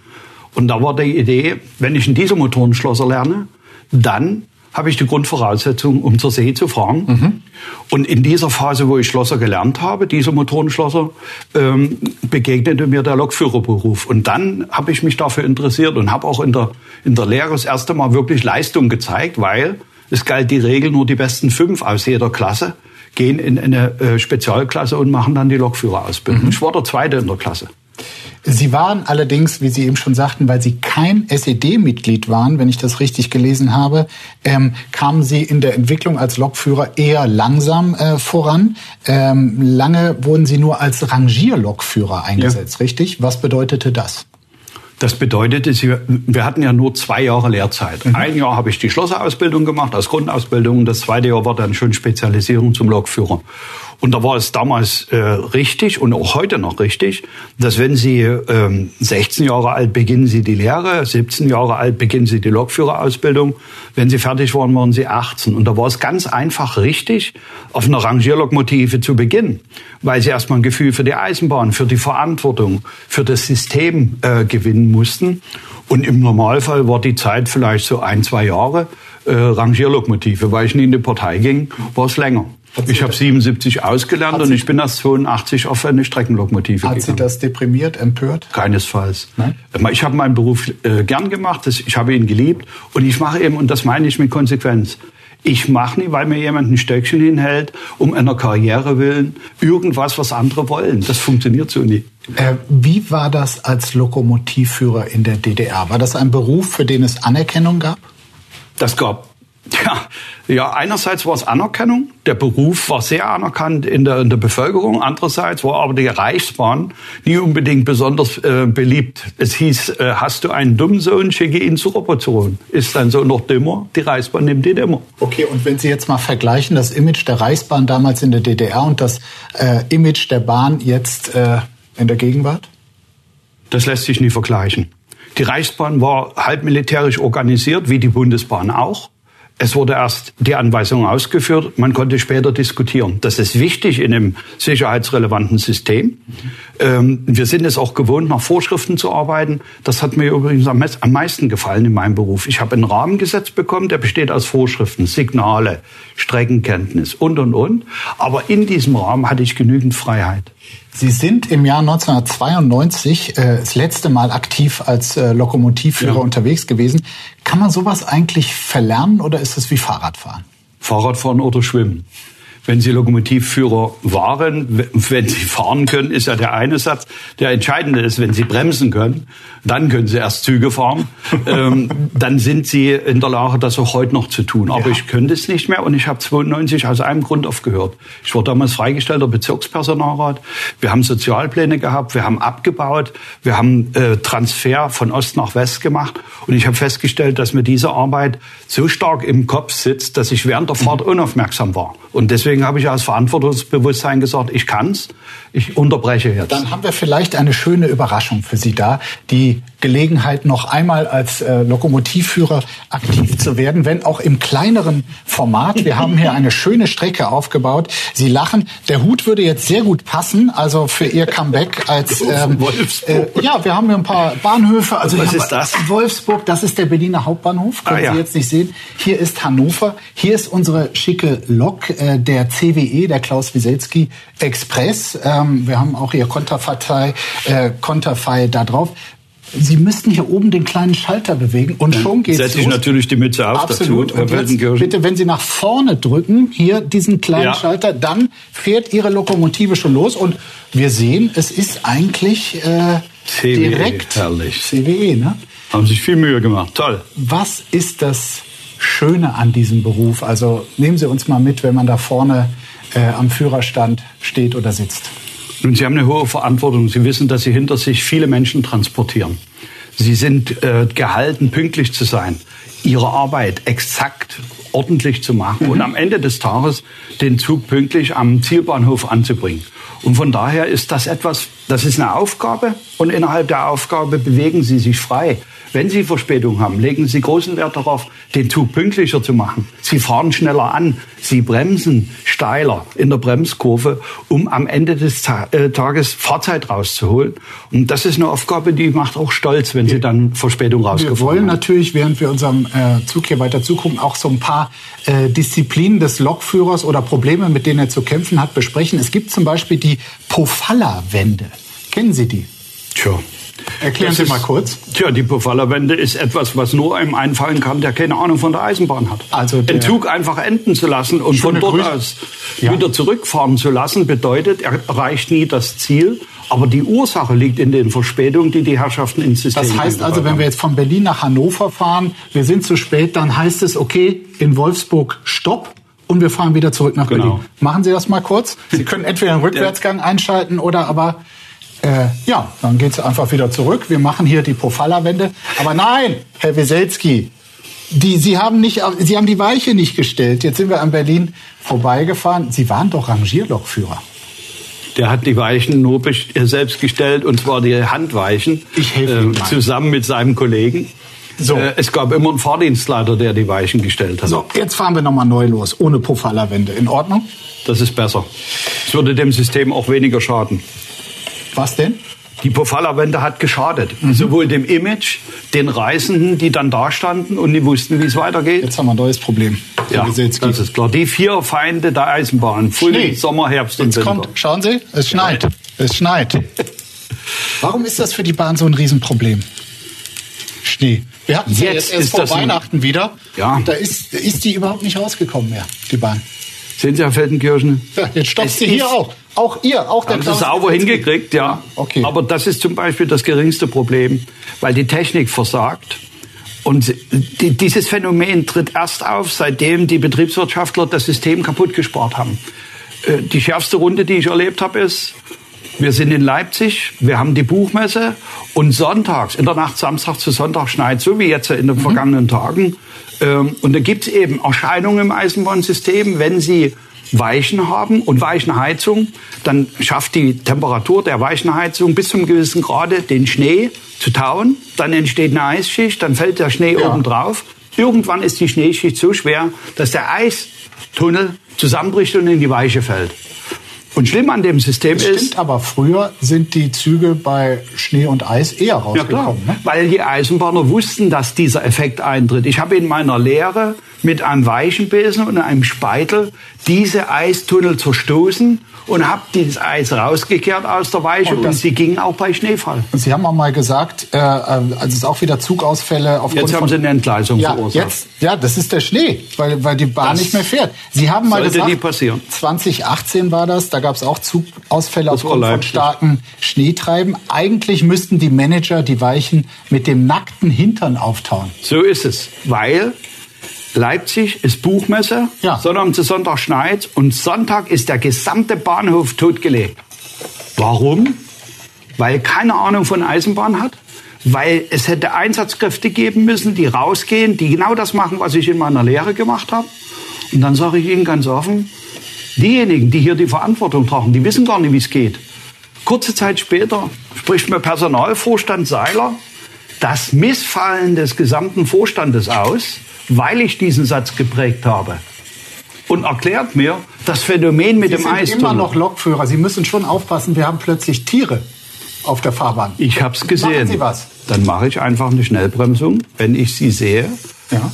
und da war die Idee, wenn ich einen Dieselmotorenschlosser lerne, dann habe ich die Grundvoraussetzung, um zur See zu fahren. Mhm. Und in dieser Phase, wo ich Schlosser gelernt habe, dieser Motorenschlosser, ähm, begegnete mir der Lokführerberuf. Und dann habe ich mich dafür interessiert und habe auch in der, in der Lehre das erste Mal wirklich Leistung gezeigt, weil es galt die Regel, nur die besten fünf aus jeder Klasse gehen in eine äh, Spezialklasse und machen dann die Lokführerausbildung. Mhm. Ich war der Zweite in der Klasse. Sie waren allerdings, wie Sie eben schon sagten, weil Sie kein SED-Mitglied waren, wenn ich das richtig gelesen habe, ähm, kamen Sie in der Entwicklung als Lokführer eher langsam äh, voran. Ähm, lange wurden Sie nur als Rangierlokführer eingesetzt, ja. richtig? Was bedeutete das? Das bedeutete, wir hatten ja nur zwei Jahre Lehrzeit. Mhm. Ein Jahr habe ich die Schlosserausbildung gemacht als Grundausbildung. Das zweite Jahr war dann schon Spezialisierung zum Lokführer. Und da war es damals äh, richtig und auch heute noch richtig, dass wenn Sie ähm, 16 Jahre alt beginnen Sie die Lehre, 17 Jahre alt beginnen Sie die Lokführerausbildung. Wenn Sie fertig waren, waren Sie 18. Und da war es ganz einfach richtig, auf einer Rangierlokomotive zu beginnen, weil Sie erstmal ein Gefühl für die Eisenbahn, für die Verantwortung, für das System äh, gewinnen mussten. Und im Normalfall war die Zeit vielleicht so ein, zwei Jahre äh, Rangierlokomotive. Weil ich nie in die Partei ging, war es länger. Ich habe 77 ausgelernt und ich bin erst 82 auf eine Streckenlokomotive Hat gegangen. Sie das deprimiert, empört? Keinesfalls. Nein? Ich habe meinen Beruf äh, gern gemacht, ich habe ihn geliebt und ich mache eben, und das meine ich mit Konsequenz, ich mache nicht, weil mir jemand ein Stöckchen hinhält, um einer Karriere willen, irgendwas, was andere wollen. Das funktioniert so nicht. Äh, wie war das als Lokomotivführer in der DDR? War das ein Beruf, für den es Anerkennung gab? Das gab ja, ja, einerseits war es Anerkennung. Der Beruf war sehr anerkannt in der, in der Bevölkerung. Andererseits war aber die Reichsbahn nie unbedingt besonders äh, beliebt. Es hieß, äh, hast du einen dummen Sohn, schicke ihn zur Operation. Ist dein Sohn noch dümmer? Die Reichsbahn nimmt ihn immer. Okay, und wenn Sie jetzt mal vergleichen, das Image der Reichsbahn damals in der DDR und das äh, Image der Bahn jetzt äh, in der Gegenwart? Das lässt sich nie vergleichen. Die Reichsbahn war halb militärisch organisiert, wie die Bundesbahn auch. Es wurde erst die Anweisung ausgeführt, man konnte später diskutieren. Das ist wichtig in einem sicherheitsrelevanten System. Ähm, wir sind es auch gewohnt, nach Vorschriften zu arbeiten. Das hat mir übrigens am meisten gefallen in meinem Beruf. Ich habe einen Rahmengesetz bekommen, der besteht aus Vorschriften, Signale, Streckenkenntnis und, und, und. Aber in diesem Rahmen hatte ich genügend Freiheit. Sie sind im Jahr 1992 äh, das letzte Mal aktiv als äh, Lokomotivführer ja. unterwegs gewesen. Kann man sowas eigentlich verlernen oder ist es wie Fahrradfahren? Fahrradfahren oder Schwimmen wenn Sie Lokomotivführer waren, wenn Sie fahren können, ist ja der eine Satz. Der entscheidende ist, wenn Sie bremsen können, dann können Sie erst Züge fahren. ähm, dann sind Sie in der Lage, das auch heute noch zu tun. Aber ja. ich könnte es nicht mehr und ich habe 92 aus einem Grund aufgehört. Ich war damals freigestellter Bezirkspersonalrat. Wir haben Sozialpläne gehabt, wir haben abgebaut, wir haben äh, Transfer von Ost nach West gemacht und ich habe festgestellt, dass mir diese Arbeit so stark im Kopf sitzt, dass ich während der Fahrt unaufmerksam war. Und deswegen deswegen habe ich aus Verantwortungsbewusstsein gesagt, ich kann's, ich unterbreche jetzt. Dann haben wir vielleicht eine schöne Überraschung für Sie da, die Gelegenheit, noch einmal als äh, Lokomotivführer aktiv zu werden, wenn auch im kleineren Format. Wir haben hier eine schöne Strecke aufgebaut. Sie lachen. Der Hut würde jetzt sehr gut passen, also für Ihr Comeback als ähm, Wolfsburg. Äh, ja, wir haben hier ein paar Bahnhöfe. Also Was ist das? Wolfsburg, das ist der Berliner Hauptbahnhof. Können ah, ja. Sie jetzt nicht sehen. Hier ist Hannover. Hier ist unsere schicke Lok, äh, der CWE, der Klaus Wieselski Express. Ähm, wir haben auch hier Konterfei, äh, Konterfei da drauf. Sie müssten hier oben den kleinen Schalter bewegen und Dann schon geht's setze ich natürlich die Mütze auf Absolut. dazu. Jetzt, bitte, wenn Sie nach vorne drücken, hier diesen kleinen ja. Schalter, dann fährt Ihre Lokomotive schon los und wir sehen, es ist eigentlich äh, CWE, direkt herrlich. CWE, ne? Haben sich viel Mühe gemacht. Toll. Was ist das Schöne an diesem Beruf? Also nehmen Sie uns mal mit, wenn man da vorne äh, am Führerstand steht oder sitzt. Nun, Sie haben eine hohe Verantwortung. Sie wissen, dass Sie hinter sich viele Menschen transportieren. Sie sind äh, gehalten, pünktlich zu sein, Ihre Arbeit exakt ordentlich zu machen mhm. und am Ende des Tages den Zug pünktlich am Zielbahnhof anzubringen. Und von daher ist das etwas, das ist eine Aufgabe und innerhalb der Aufgabe bewegen Sie sich frei. Wenn Sie Verspätung haben, legen Sie großen Wert darauf, den Zug pünktlicher zu machen. Sie fahren schneller an, Sie bremsen steiler in der Bremskurve, um am Ende des äh, Tages Fahrzeit rauszuholen. Und das ist eine Aufgabe, die macht auch stolz, wenn Sie dann Verspätung rausgefahren haben. Wir wollen natürlich, während wir unserem äh, Zug hier weiter zugucken, auch so ein paar äh, Disziplinen des Lokführers oder Probleme, mit denen er zu kämpfen hat, besprechen. Es gibt zum Beispiel die Pofalla-Wende. Kennen Sie die? Tja. Erklären Das Sie ist- mal kurz. Tja, die Pofallerwende ist etwas, was nur einem einfallen kann, der keine Ahnung von der Eisenbahn hat. Also der- den Zug einfach enden zu lassen und von dort Grüße. aus Ja. wieder zurückfahren zu lassen, bedeutet, er erreicht nie das Ziel. Aber die Ursache liegt in den Verspätungen, die die Herrschaften ins System Das heißt also, wenn wir jetzt von Berlin nach Hannover fahren, wir sind zu spät, dann heißt es, okay, in Wolfsburg Stopp und wir fahren wieder zurück nach Genau. Berlin. Machen Sie das mal kurz. Sie können entweder einen Rückwärtsgang einschalten oder aber, äh, ja, dann geht es einfach wieder zurück. Wir machen hier die Pofalla-Wende. Aber nein, Herr Weselski, die, Sie haben nicht, Sie haben die Weiche nicht gestellt. Jetzt sind wir an Berlin vorbeigefahren. Sie waren doch Rangierlokführer. Der hat die Weichen nur äh, selbst gestellt, und zwar die Handweichen, Ich helfe Ihnen mal. zusammen mit seinem Kollegen. So. Äh, es gab immer einen Fahrdienstleiter, der die Weichen gestellt hat. So, jetzt fahren wir nochmal neu los, ohne Pofalla-Wende. In Ordnung? Das ist besser. Es würde dem System auch weniger schaden. Was denn? Die Pofalla-Wende hat geschadet. Mhm. Sowohl dem Image, den Reisenden, die dann da standen und die wussten, wie es weitergeht. Jetzt haben wir ein neues Problem. Ja, das ist klar. Die vier Feinde der Eisenbahn. Frühling. Sommer, Herbst und Jetzt Winter. kommt, schauen Sie, es schneit. Es schneit. Warum ist das für die Bahn so ein Riesenproblem? Schnee. Wir hatten ja Jetzt jetzt erst ist vor das ein- Weihnachten wieder. Ja. Da ist, ist die überhaupt nicht rausgekommen mehr, die Bahn. Sehen Sie, Herr Feldenkirchen? Ja, jetzt stoppt Es sie hier auch. Auch ihr, auch der Haben Sie sauber hingekriegt, ja. Okay. Aber das ist zum Beispiel das geringste Problem, weil die Technik versagt. Und die, dieses Phänomen tritt erst auf, seitdem die Betriebswirtschaftler das System kaputt gespart haben. Äh, Die schärfste Runde, die ich erlebt habe, ist, wir sind in Leipzig, wir haben die Buchmesse und sonntags, in der Nacht Samstag zu Sonntag schneit, so wie jetzt in den Mhm. vergangenen Tagen. Ähm, Und da gibt es eben Erscheinungen im Eisenbahnsystem, wenn Sie Weichen haben und Weichenheizung, dann schafft die Temperatur der Weichenheizung bis zum gewissen Grade den Schnee zu tauen. Dann entsteht eine Eisschicht, dann fällt der Schnee Ja. oben drauf. Irgendwann ist die Schneeschicht so schwer, dass der Eistunnel zusammenbricht und in die Weiche fällt. Und schlimm an dem System Das ist, stimmt, aber früher sind die Züge bei Schnee und Eis eher ja klar, rausgekommen. ne? weil die Eisenbahner wussten, dass dieser Effekt eintritt. Ich habe in meiner Lehre mit einem Weichenbesen und einem Speitel diese Eistunnel zerstoßen und habe dieses Eis rausgekehrt aus der Weiche Und und, das- sie gingen auch bei Schneefall. Und Sie haben auch mal gesagt, äh, äh, also es ist auch wieder Zugausfälle aufgrund Jetzt haben sie eine Entgleisung ja, verursacht. jetzt, ja, das ist der Schnee, weil, weil die Bahn Das nicht mehr fährt. Sie haben mal gesagt, nie passieren. 2018 war das, da gab es auch Zugausfälle Das aufgrund von starken Schneetreiben. Eigentlich müssten die Manager die Weichen mit dem nackten Hintern auftauen. So ist es, weil Leipzig ist Buchmesse, Ja. Sonntag zu Sonntag schneit und Sonntag ist der gesamte Bahnhof totgelegt. Warum? Weil keine Ahnung von Eisenbahn hat, weil es hätte Einsatzkräfte geben müssen, die rausgehen, die genau das machen, was ich in meiner Lehre gemacht habe. Und dann sage ich Ihnen ganz offen, diejenigen, die hier die Verantwortung tragen, die wissen gar nicht, wie es geht. Kurze Zeit später spricht mir Personalvorstand Seiler das Missfallen des gesamten Vorstandes aus, weil ich diesen Satz geprägt habe. Und erklärt mir das Phänomen mit Sie dem sind Eistunnel. immer noch Lokführer. Sie müssen schon aufpassen, wir haben plötzlich Tiere auf der Fahrbahn. Ich habe es gesehen. Machen Sie was. Dann mache ich einfach eine Schnellbremsung, wenn ich sie sehe Ja.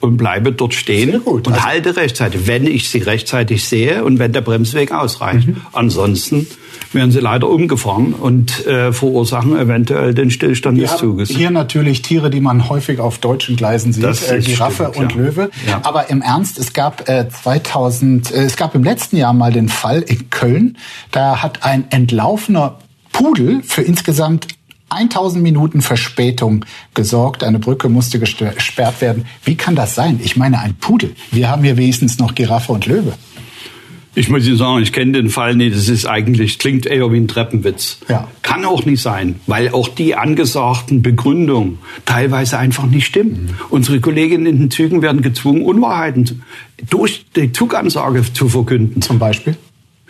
Und bleibe dort stehen und Also- halte rechtzeitig, wenn ich sie rechtzeitig sehe und wenn der Bremsweg ausreicht. Mhm. Ansonsten werden sie leider umgefahren und äh, verursachen eventuell den Stillstand Wir des Zuges. hier natürlich Tiere, die man häufig auf deutschen Gleisen sieht, Das äh, Giraffe stimmt, und ja. Löwe. Ja. Aber im Ernst, es gab äh, 2000, äh, es gab im letzten Jahr mal den Fall in Köln, da hat ein entlaufener Pudel für insgesamt 1000 Minuten Verspätung gesorgt. Eine Brücke musste gesperrt werden. Wie kann das sein? Ich meine, ein Pudel. Wir haben hier wenigstens noch Giraffe und Löwe. Ich muss Ihnen sagen, ich kenne den Fall nicht. Das ist eigentlich, klingt eher wie ein Treppenwitz. Ja. Kann auch nicht sein, weil auch die angesagten Begründungen teilweise einfach nicht stimmen. Unsere Kolleginnen in den Zügen werden gezwungen, Unwahrheiten durch die Zugansage zu verkünden. Zum Beispiel.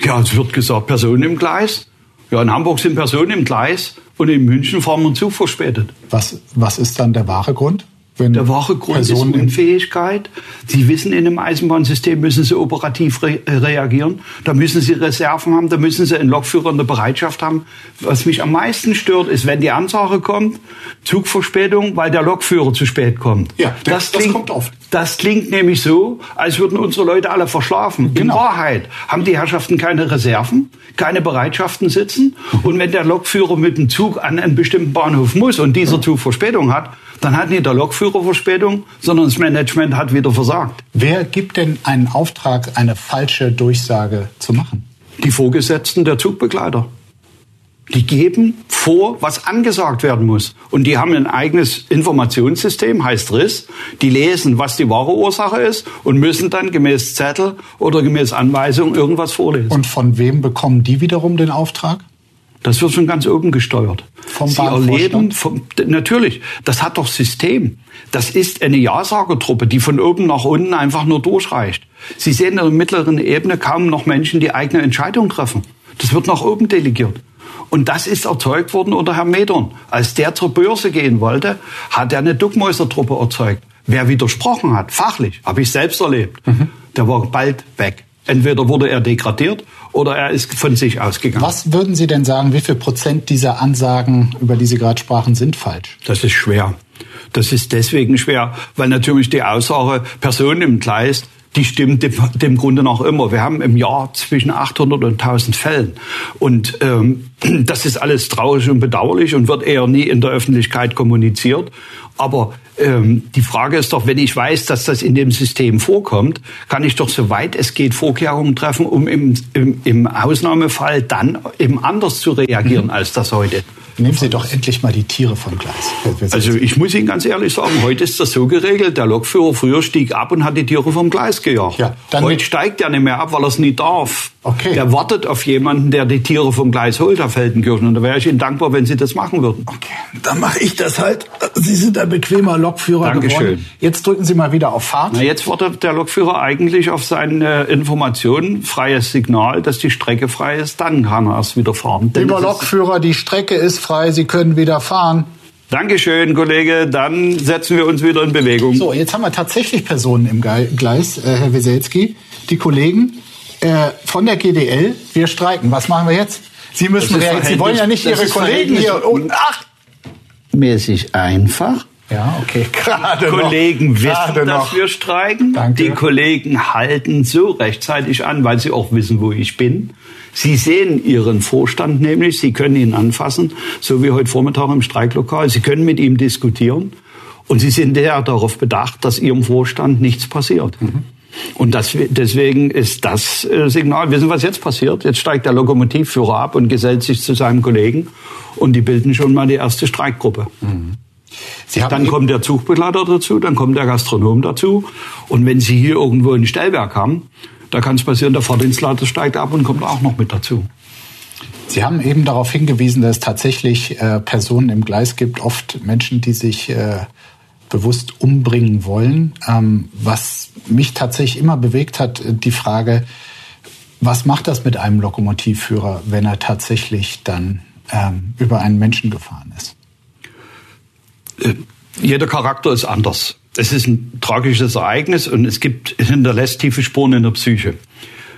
Ja, es wird gesagt, Personen im Gleis. Ja, in Hamburg sind Personen im Gleis und in München fahren wir einen Zug verspätet. Was, was ist dann der wahre Grund? Wenn Der wahre Grund Personen ist Unfähigkeit. Sie wissen, in einem Eisenbahnsystem müssen Sie operativ re äh, reagieren. Da müssen Sie Reserven haben, da müssen Sie einen Lokführer in der Bereitschaft haben. Was mich am meisten stört, ist, wenn die Ansage kommt, Zugverspätung, weil der Lokführer zu spät kommt. Ja, das- das kommt oft. Das klingt nämlich so, als würden unsere Leute alle verschlafen. Genau. In Wahrheit haben die Herrschaften keine Reserven, keine Bereitschaften sitzen. Und wenn der Lokführer mit dem Zug an einen bestimmten Bahnhof muss und dieser Zug Verspätung hat, dann hat nicht der Lokführer Verspätung, sondern das Management hat wieder versagt. Wer gibt denn einen Auftrag, eine falsche Durchsage zu machen? Die Vorgesetzten der Zugbegleiter. Die geben vor, was angesagt werden muss. Und die haben ein eigenes Informationssystem, heißt RIS. Die lesen, was die wahre Ursache ist und müssen dann gemäß Zettel oder gemäß Anweisung irgendwas vorlesen. Und von wem bekommen die wiederum den Auftrag? Das wird schon ganz oben gesteuert. Vom Sie erleben, vom, natürlich, das hat doch System. Das ist eine Ja-Sager-Truppe, die von oben nach unten einfach nur durchreicht. Sie sehen in der mittleren Ebene kaum noch Menschen, die eigene Entscheidungen treffen. Das wird nach oben delegiert. Und das ist erzeugt worden unter Herrn Medorn. Als der zur Börse gehen wollte, hat er eine Duckmäusertruppe erzeugt. Wer widersprochen hat, fachlich, habe ich selbst erlebt, der war bald weg. Entweder wurde er degradiert oder er ist von sich ausgegangen. Was würden Sie denn sagen, wie viel Prozent dieser Ansagen, über die Sie gerade sprachen, sind falsch? Das ist schwer. Das ist deswegen schwer, weil natürlich die Aussage Person im Gleis, die stimmt dem, dem Grunde nach immer. Wir haben im Jahr zwischen 800 und 1000 Fällen. Und ähm, das ist alles traurig und bedauerlich und wird eher nie in der Öffentlichkeit kommuniziert. Aber ähm, die Frage ist doch, wenn ich weiß, dass das in dem System vorkommt, kann ich doch soweit es geht Vorkehrungen treffen, um im, im, im Ausnahmefall dann eben anders zu reagieren, Mhm. als das heute. Nehmen Sie doch endlich mal die Tiere vom Gleis. Also ich muss Ihnen ganz ehrlich sagen, heute ist das so geregelt, der Lokführer früher stieg ab und hat die Tiere vom Gleis gejagt. Ja, dann heute steigt er nicht mehr ab, weil er es nie darf. Okay. Der wartet auf jemanden, der die Tiere vom Gleis holt, Herr Feldenkirchen. Und da wäre ich Ihnen dankbar, wenn Sie das machen würden. Okay, dann mache ich das halt. Sie sind ein bequemer Lokführer Dankeschön. geworden. Jetzt drücken Sie mal wieder auf Fahrt. Na, jetzt wartet der Lokführer eigentlich auf seine Information, freies Signal, dass die Strecke frei ist. Dann kann er erst wieder fahren. Lieber Lokführer, die Strecke ist frei, Sie können wieder fahren. Dankeschön, Kollege. Dann setzen wir uns wieder in Bewegung. So, jetzt haben wir tatsächlich Personen im Gleis, äh, Herr Weselski. Die Kollegen äh, von der GDL, wir streiken. Was machen wir jetzt? Sie müssen reagieren. Sie wollen ja nicht das Ihre Kollegen hier. Und, ach! Mäßig einfach. Ja, okay. Gerade noch. Kollegen wissen, Gerade dass noch. wir streiken. Danke. Die Kollegen halten so rechtzeitig an, weil sie auch wissen, wo ich bin. Sie sehen Ihren Vorstand nämlich, Sie können ihn anfassen, so wie heute Vormittag im Streiklokal. Sie können mit ihm diskutieren. Und Sie sind sehr darauf bedacht, dass Ihrem Vorstand nichts passiert. Und das, deswegen ist das äh, Signal, wissen, was jetzt passiert? Jetzt steigt der Lokomotivführer ab und gesellt sich zu seinem Kollegen. Und die bilden schon mal die erste Streikgruppe. Sie haben Dann kommt der Zugbegleiter dazu, dann kommt der Gastronom dazu. Und wenn Sie hier irgendwo ein Stellwerk haben, da kann es passieren, der Fahrdienstleiter steigt ab und kommt auch noch mit dazu. Sie haben eben darauf hingewiesen, dass es tatsächlich äh, Personen im Gleis gibt, oft Menschen, die sich äh, bewusst umbringen wollen. Ähm, was mich tatsächlich immer bewegt hat, äh, die Frage, was macht das mit einem Lokomotivführer, wenn er tatsächlich dann ähm, über einen Menschen gefahren ist? Äh, Jeder Charakter ist anders. Es ist ein tragisches Ereignis und es gibt, es hinterlässt tiefe Spuren in der Psyche.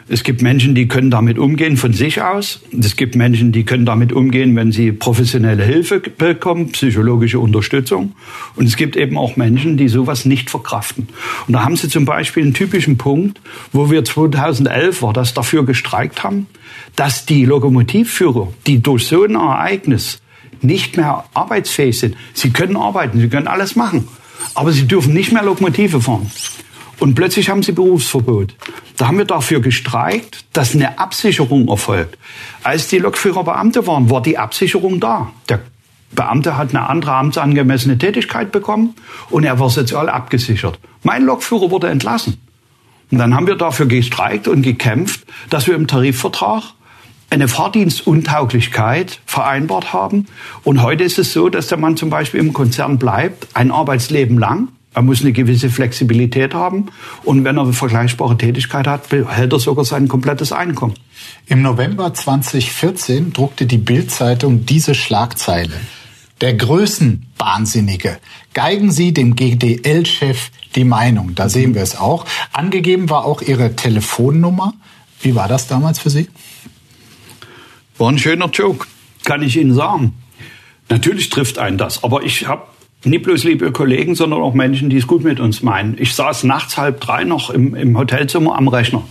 Es gibt Menschen, die können damit umgehen von sich aus. Es gibt Menschen, die können damit umgehen, wenn sie professionelle Hilfe bekommen, psychologische Unterstützung. Und es gibt eben auch Menschen, die sowas nicht verkraften. Und da haben sie zum Beispiel einen typischen Punkt, wo wir 2011 war das dafür gestreikt haben, dass die Lokomotivführer, die durch so ein Ereignis nicht mehr arbeitsfähig sind. Sie können arbeiten, sie können alles machen, aber sie dürfen nicht mehr Lokomotive fahren. Und plötzlich haben sie Berufsverbot. Da haben wir dafür gestreikt, dass eine Absicherung erfolgt. Als die Lokführer Beamte waren, war die Absicherung da. Der Beamte hat eine andere amtsangemessene Tätigkeit bekommen und er war sozial abgesichert. Mein Lokführer wurde entlassen. Und dann haben wir dafür gestreikt und gekämpft, dass wir im Tarifvertrag eine Fahrdienstuntauglichkeit vereinbart haben. Und heute ist es so, dass der Mann zum Beispiel im Konzern bleibt, ein Arbeitsleben lang. Er muss eine gewisse Flexibilität haben. Und wenn er eine vergleichbare Tätigkeit hat, behält er sogar sein komplettes Einkommen. Im November 2014 druckte die Bild-Zeitung diese Schlagzeile. Der Größenwahnsinnige. Geigen Sie dem GDL-Chef die Meinung. Da sehen wir es auch. Angegeben war auch Ihre Telefonnummer. Wie war das damals für Sie? War ein schöner Joke, kann ich Ihnen sagen. Natürlich trifft einen das, aber ich habe nicht bloß liebe Kollegen, sondern auch Menschen, die es gut mit uns meinen. Ich saß nachts halb drei noch im, im Hotelzimmer am Rechner,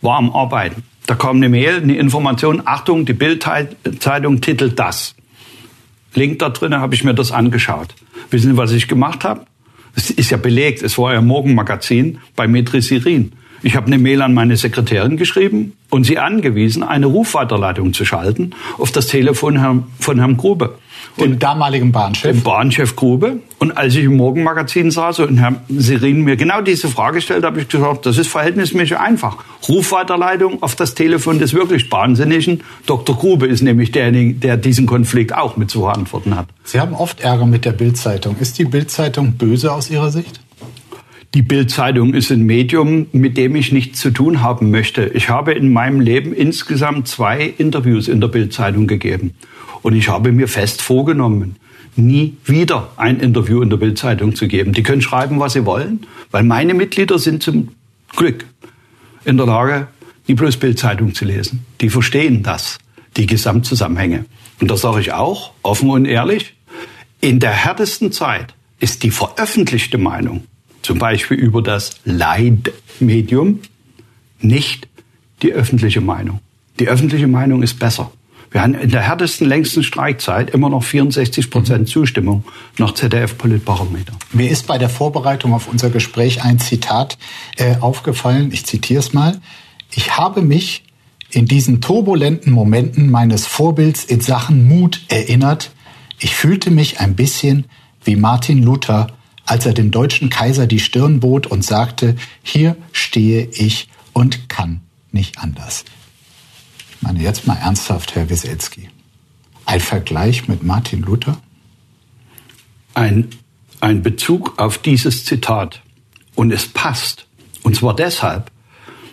war am Arbeiten. Da kam eine Mail, eine Information, Achtung, die Bildzeitung titelt das. Link da drin, habe ich mir das angeschaut. Wissen Sie, was ich gemacht habe? Es ist ja belegt, es war ja Morgenmagazin bei Metrisirin. Ich habe eine Mail an meine Sekretärin geschrieben und sie angewiesen, eine Rufweiterleitung zu schalten auf das Telefon von Herrn Grube. Dem damaligen Bahnchef? Dem Bahnchef Grube. Und als ich im Morgenmagazin saß und Herr Serin mir genau diese Frage stellte, habe ich gesagt, das ist verhältnismäßig einfach. Rufweiterleitung auf das Telefon des wirklich Wahnsinnigen. Dr. Grube ist nämlich derjenige, der diesen Konflikt auch mit zu verantworten hat. Sie haben oft Ärger mit der Bildzeitung. Ist die Bildzeitung böse aus Ihrer Sicht? Die Bildzeitung ist ein Medium, mit dem ich nichts zu tun haben möchte. Ich habe in meinem Leben insgesamt zwei Interviews in der Bildzeitung gegeben. Und ich habe mir fest vorgenommen, nie wieder ein Interview in der Bildzeitung zu geben. Die können schreiben, was sie wollen, weil meine Mitglieder sind zum Glück in der Lage, die bloß Bildzeitung zu lesen. Die verstehen das, die Gesamtzusammenhänge. Und das sage ich auch, offen und ehrlich. In der härtesten Zeit ist die veröffentlichte Meinung zum Beispiel über das Leitmedium, nicht die öffentliche Meinung. Die öffentliche Meinung ist besser. Wir haben in der härtesten, längsten Streikzeit immer noch 64 Prozent mhm. Zustimmung nach ZDF-Politbarometer. Mir ist bei der Vorbereitung auf unser Gespräch ein Zitat äh, aufgefallen. Ich zitiere es mal. Ich habe mich in diesen turbulenten Momenten meines Vorbilds in Sachen Mut erinnert. Ich fühlte mich ein bisschen wie Martin Luther als er dem deutschen Kaiser die Stirn bot und sagte, hier stehe ich und kann nicht anders. Ich meine jetzt mal ernsthaft, Herr Wieselski. Ein Vergleich mit Martin Luther? Ein, ein Bezug auf dieses Zitat. Und es passt. Und zwar deshalb,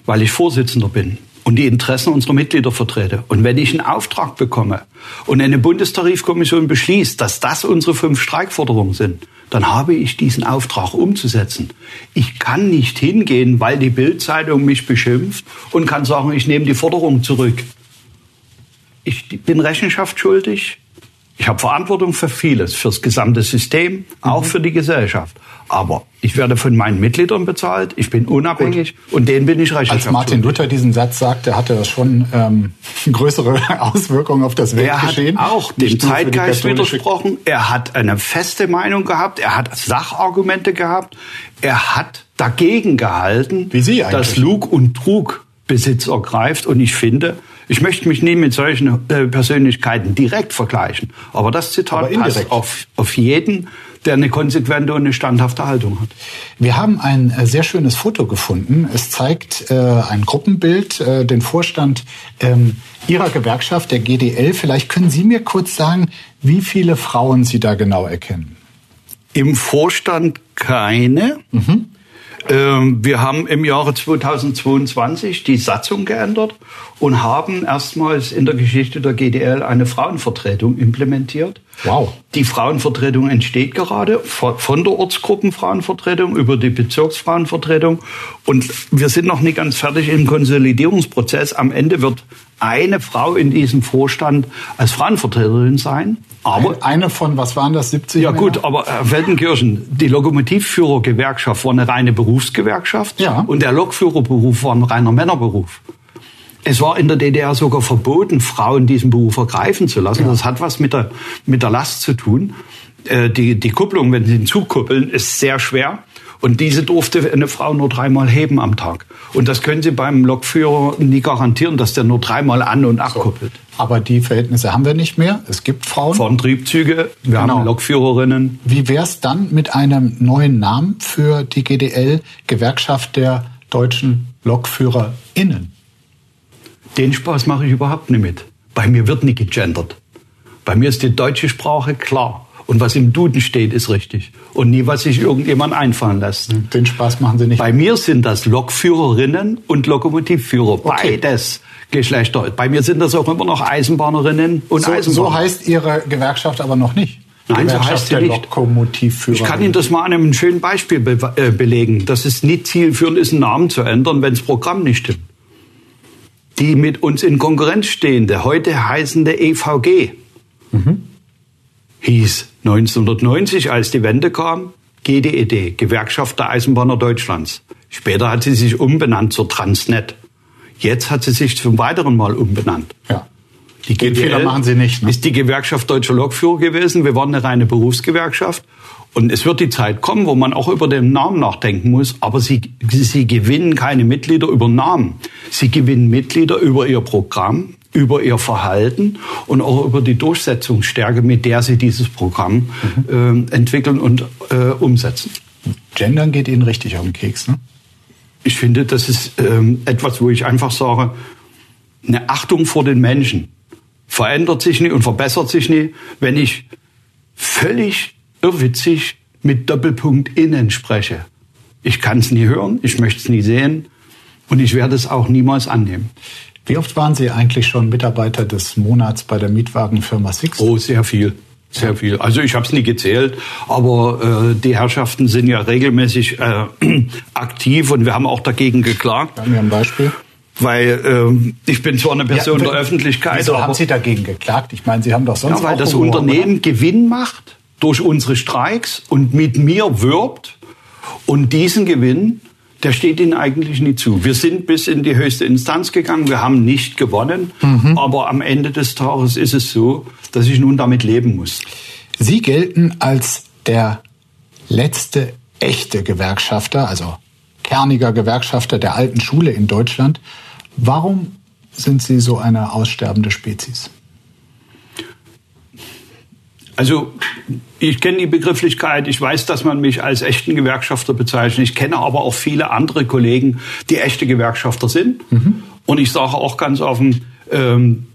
weil ich Vorsitzender bin und die Interessen unserer Mitglieder vertrete. Und wenn ich einen Auftrag bekomme und eine Bundestarifkommission beschließt, dass das unsere fünf Streikforderungen sind, dann habe ich diesen Auftrag umzusetzen. Ich kann nicht hingehen, weil die Bildzeitung mich beschimpft und kann sagen, ich nehme die Forderung zurück. Ich bin Rechenschaft schuldig. Ich habe Verantwortung für vieles, fürs gesamte System, auch mhm. für die Gesellschaft. Aber ich werde von meinen Mitgliedern bezahlt, ich bin unabhängig Gut. und denen bin ich Rechenschaft Als Martin. Luther diesen Satz sagte, hatte das schon ähm, größere Auswirkungen auf das Weltgeschehen. Er hat auch dem Zeitgeist widersprochen. Er hat eine feste Meinung gehabt. Er hat Sachargumente gehabt. Er hat dagegen gehalten, Wie Sie dass Lug und Trug Besitz ergreift. Und ich finde, ich möchte mich nie mit solchen äh, Persönlichkeiten direkt vergleichen. Aber das Zitat Aber passt auf, auf jeden, der eine konsequente und eine standhafte Haltung hat. Wir haben ein äh, sehr schönes Foto gefunden. Es zeigt äh, ein Gruppenbild, äh, den Vorstand ähm, Ihrer Gewerkschaft, der GDL. Vielleicht können Sie mir kurz sagen, wie viele Frauen Sie da genau erkennen? Im Vorstand keine. Mhm. Ähm, wir haben im Jahre 2022 die Satzung geändert und haben erstmals in der Geschichte der GDL eine Frauenvertretung implementiert. Wow. Die Frauenvertretung entsteht gerade von der Ortsgruppenfrauenvertretung über die Bezirksfrauenvertretung. Und wir sind noch nicht ganz fertig im Konsolidierungsprozess. Am Ende wird eine Frau in diesem Vorstand als Frauenvertreterin sein. Aber eine von, was waren das, 70? Ja Männer? gut, aber Herr Feldenkirchen, die Lokomotivführergewerkschaft war eine reine Berufsgewerkschaft ja. und der Lokführerberuf war ein reiner Männerberuf. Es war in der DDR sogar verboten, Frauen diesen Beruf ergreifen zu lassen. Ja. Das hat was mit der, mit der Last zu tun. Äh, die, die Kupplung, wenn Sie hinzukuppeln, ist sehr schwer. Und diese durfte eine Frau nur dreimal heben am Tag. Und das können Sie beim Lokführer nie garantieren, dass der nur dreimal an- und abkuppelt. So. Aber die Verhältnisse haben wir nicht mehr. Es gibt Frauen. Von Triebzüge, wir genau. haben Lokführerinnen. Wie wäre es dann mit einem neuen Namen für die GDL, Gewerkschaft der deutschen LokführerInnen? Den Spaß mache ich überhaupt nicht mit. Bei mir wird nicht gegendert. Bei mir ist die deutsche Sprache klar. Und was im Duden steht, ist richtig. Und nie, was sich irgendjemand einfallen lässt. Den Spaß machen Sie nicht. Bei mir sind das Lokführerinnen und Lokomotivführer. Okay. Beides Geschlechter. Bei mir sind das auch immer noch Eisenbahnerinnen und so, Eisenbahner. So heißt Ihre Gewerkschaft aber noch nicht. Nein, so heißt sie nicht. Ich kann Ihnen das mal an einem schönen Beispiel be äh, belegen. dass es nicht zielführend ist, einen Namen zu ändern, wenn das Programm nicht stimmt die mit uns in Konkurrenz stehende, heute heißende EVG, mhm. Hieß 1990, als die Wende kam, GDED, Gewerkschaft der Eisenbahner Deutschlands. Später hat sie sich umbenannt zur Transnet. Jetzt hat sie sich zum weiteren Mal umbenannt. Ja. Die Den Fehler machen Sie nicht. Ne? Ist die Gewerkschaft Deutscher Lokführer gewesen. Wir waren eine reine Berufsgewerkschaft. Und es wird die Zeit kommen, wo man auch über den Namen nachdenken muss. Aber sie, sie gewinnen keine Mitglieder über Namen. Sie gewinnen Mitglieder über ihr Programm, über ihr Verhalten und auch über die Durchsetzungsstärke, mit der sie dieses Programm mhm. äh, entwickeln und äh, umsetzen. Gendern geht Ihnen richtig auf den Keks, ne? Ich finde, das ist ähm, etwas, wo ich einfach sage, eine Achtung vor den Menschen verändert sich nie und verbessert sich nie, wenn ich völlig irrwitzig mit Doppelpunkt innen spreche. Ich kann es nie hören, ich möchte es nie sehen und ich werde es auch niemals annehmen. Wie oft waren Sie eigentlich schon Mitarbeiter des Monats bei der Mietwagenfirma Six? Oh, sehr viel. Sehr viel. Also ich habe es nie gezählt, aber äh, die Herrschaften sind ja regelmäßig äh, aktiv und wir haben auch dagegen geklagt. Haben wir ein Beispiel? Weil ähm, ich bin zwar eine Person ja, der Öffentlichkeit. Wieso haben Sie dagegen geklagt? Ich meine, Sie haben doch sonst ja, weil das Unternehmen oder? Gewinn macht durch unsere Streiks und mit mir wirbt und diesen Gewinn der steht ihnen eigentlich nie zu. Wir sind bis in die höchste Instanz gegangen, wir haben nicht gewonnen, mhm. aber am Ende des Tages ist es so, dass ich nun damit leben muss. Sie gelten als der letzte echte Gewerkschafter, also kerniger Gewerkschafter der alten Schule in Deutschland. Warum sind Sie so eine aussterbende Spezies? Also ich kenne die Begrifflichkeit, ich weiß, dass man mich als echten Gewerkschafter bezeichnet. Ich kenne aber auch viele andere Kollegen, die echte Gewerkschafter sind. Mhm. Und ich sage auch ganz offen, ähm,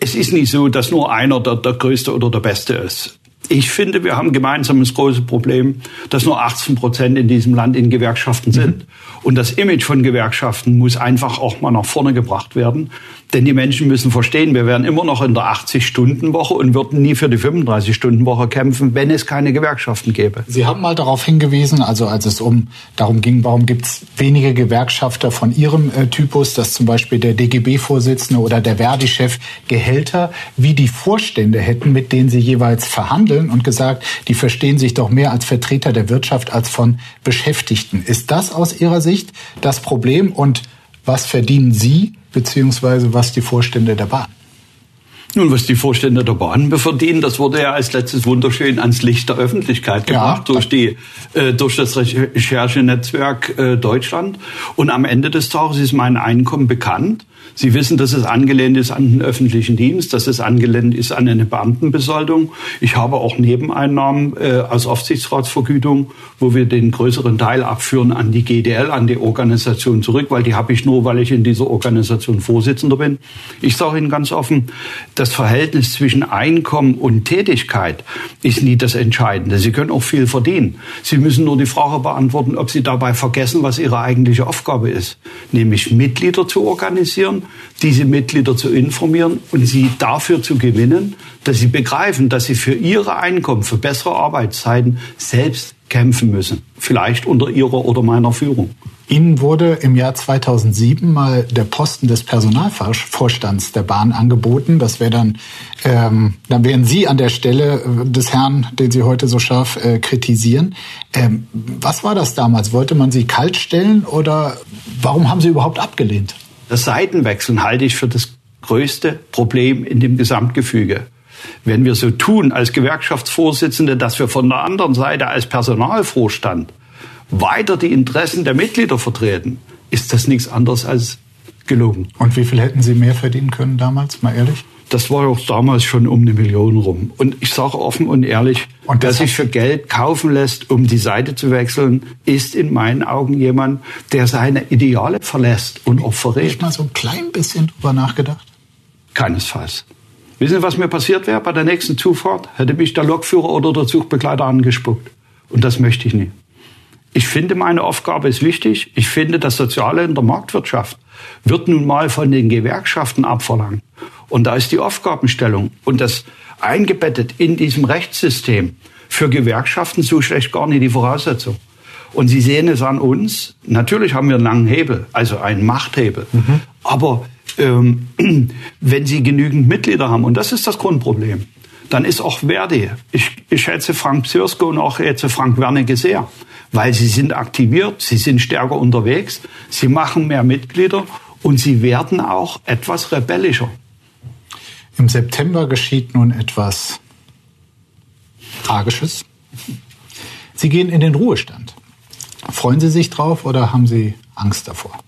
es ist nicht so, dass nur einer der, der Größte oder der Beste ist. Ich finde, wir haben gemeinsam das große Problem, dass nur 18 Prozent in diesem Land in Gewerkschaften sind. Mhm. Und das Image von Gewerkschaften muss einfach auch mal nach vorne gebracht werden. Denn die Menschen müssen verstehen, wir wären immer noch in der 80-Stunden-Woche und würden nie für die 35-Stunden-Woche kämpfen, wenn es keine Gewerkschaften gäbe. Sie haben mal darauf hingewiesen, also als es um darum ging, warum gibt es wenige Gewerkschafter von Ihrem äh, Typus, dass zum Beispiel der DGB-Vorsitzende oder der Verdi-Chef Gehälter wie die Vorstände hätten, mit denen sie jeweils verhandeln und gesagt, die verstehen sich doch mehr als Vertreter der Wirtschaft als von Beschäftigten. Ist das aus Ihrer Sicht das Problem und was verdienen Sie beziehungsweise was die Vorstände der Bahn? Nun, was die Vorstände der Bahn verdienen, das wurde ja als letztes wunderschön ans Licht der Öffentlichkeit gebracht ja. durch die äh, durch das Recherchenetzwerk äh, Deutschland. Und am Ende des Tages ist mein Einkommen bekannt. Sie wissen, dass es angelehnt ist an den öffentlichen Dienst, dass es angelehnt ist an eine Beamtenbesoldung. Ich habe auch Nebeneinnahmen äh, als Aufsichtsratsvergütung, wo wir den größeren Teil abführen an die GDL, an die Organisation zurück, weil die habe ich nur, weil ich in dieser Organisation Vorsitzender bin. Ich sage Ihnen ganz offen, das Verhältnis zwischen Einkommen und Tätigkeit ist nie das Entscheidende. Sie können auch viel verdienen. Sie müssen nur die Frage beantworten, ob Sie dabei vergessen, was Ihre eigentliche Aufgabe ist, nämlich Mitglieder zu organisieren, diese Mitglieder zu informieren und sie dafür zu gewinnen, dass sie begreifen, dass sie für ihre Einkommen, für bessere Arbeitszeiten selbst kämpfen müssen. Vielleicht unter ihrer oder meiner Führung. Ihnen wurde im Jahr 2007 mal der Posten des Personalvorstands der Bahn angeboten. Das wäre dann, ähm, dann wären Sie an der Stelle äh, des Herrn, den Sie heute so scharf äh, kritisieren. Ähm, was war das damals? Wollte man Sie kaltstellen oder warum haben Sie überhaupt abgelehnt? Das Seitenwechseln halte ich für das größte Problem in dem Gesamtgefüge. Wenn wir so tun als Gewerkschaftsvorsitzende, dass wir von der anderen Seite als Personalvorstand weiter die Interessen der Mitglieder vertreten, ist das nichts anderes als gelogen. Und wie viel hätten Sie mehr verdienen können damals, mal ehrlich? Das war auch damals schon um eine Million rum. Und ich sage offen und ehrlich, und wer sich für Geld kaufen lässt, um die Seite zu wechseln, ist in meinen Augen jemand, der seine Ideale verlässt und auch verrät. Nicht mal so ein klein bisschen drüber nachgedacht? Keinesfalls. Wissen Sie, was mir passiert wäre bei der nächsten Zufahrt? Hätte mich der Lokführer oder der Zugbegleiter angespuckt. Und das möchte ich nie. Ich finde, meine Aufgabe ist wichtig. Ich finde, das Soziale in der Marktwirtschaft wird nun mal von den Gewerkschaften abverlangt. Und da ist die Aufgabenstellung und das eingebettet in diesem Rechtssystem für Gewerkschaften so schlecht gar nicht die Voraussetzung. Und Sie sehen es an uns. Natürlich haben wir einen langen Hebel, also einen Machthebel. Mhm. Aber ähm, wenn Sie genügend Mitglieder haben, und das ist das Grundproblem, dann ist auch Verdi. Ich, ich schätze Frank Psirsko und auch jetzt Frank Wernicke sehr, weil sie sind aktiviert, sie sind stärker unterwegs, sie machen mehr Mitglieder und sie werden auch etwas rebellischer. Im September geschieht nun etwas Tragisches. Sie gehen in den Ruhestand. Freuen Sie sich drauf oder haben Sie Angst davor?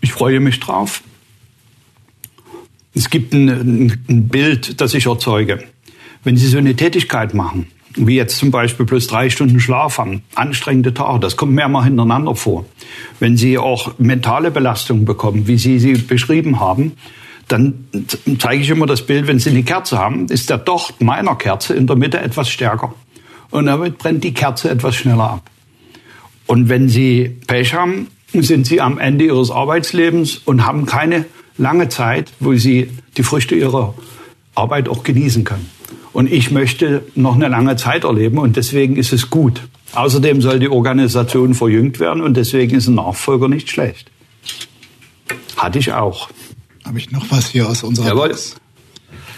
Ich freue mich drauf. Es gibt ein, ein, Bild, das ich erzeuge. Wenn Sie so eine Tätigkeit machen, wie jetzt zum Beispiel plus drei Stunden Schlaf haben, anstrengende Tage, das kommt mehrmals hintereinander vor. Wenn Sie auch mentale Belastungen bekommen, wie Sie sie beschrieben haben, dann zeige ich immer das Bild, wenn Sie eine Kerze haben, ist der Docht meiner Kerze in der Mitte etwas stärker. Und damit brennt die Kerze etwas schneller ab. Und wenn Sie Pech haben, sind Sie am Ende Ihres Arbeitslebens und haben keine lange Zeit, wo Sie die Früchte Ihrer Arbeit auch genießen können. Und ich möchte noch eine lange Zeit erleben und deswegen ist es gut. Außerdem soll die Organisation verjüngt werden und deswegen ist ein Nachfolger nicht schlecht. Hatte ich auch. Habe ich noch was hier aus unserer Jawohl. Box?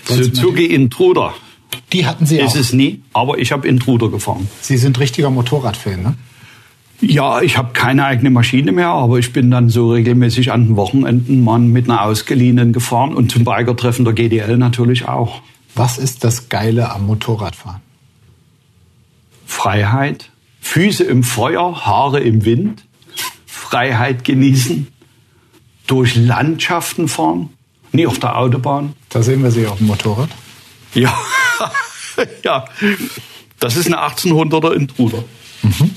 Suzuki Intruder. Die hatten Sie ist auch. Ist es nie, aber ich habe Intruder gefahren. Sie sind richtiger Motorradfan, ne? Ja, ich habe keine eigene Maschine mehr, aber ich bin dann so regelmäßig an den Wochenenden mal mit einer ausgeliehenen gefahren und zum Bikertreffen der GDL natürlich auch. Was ist das Geile am Motorradfahren? Freiheit, Füße im Feuer, Haare im Wind, Freiheit genießen, durch Landschaften fahren, nie auf der Autobahn. Da sehen wir Sie auf dem Motorrad. Ja, ja, das ist eine 1800er Intruder. Mhm.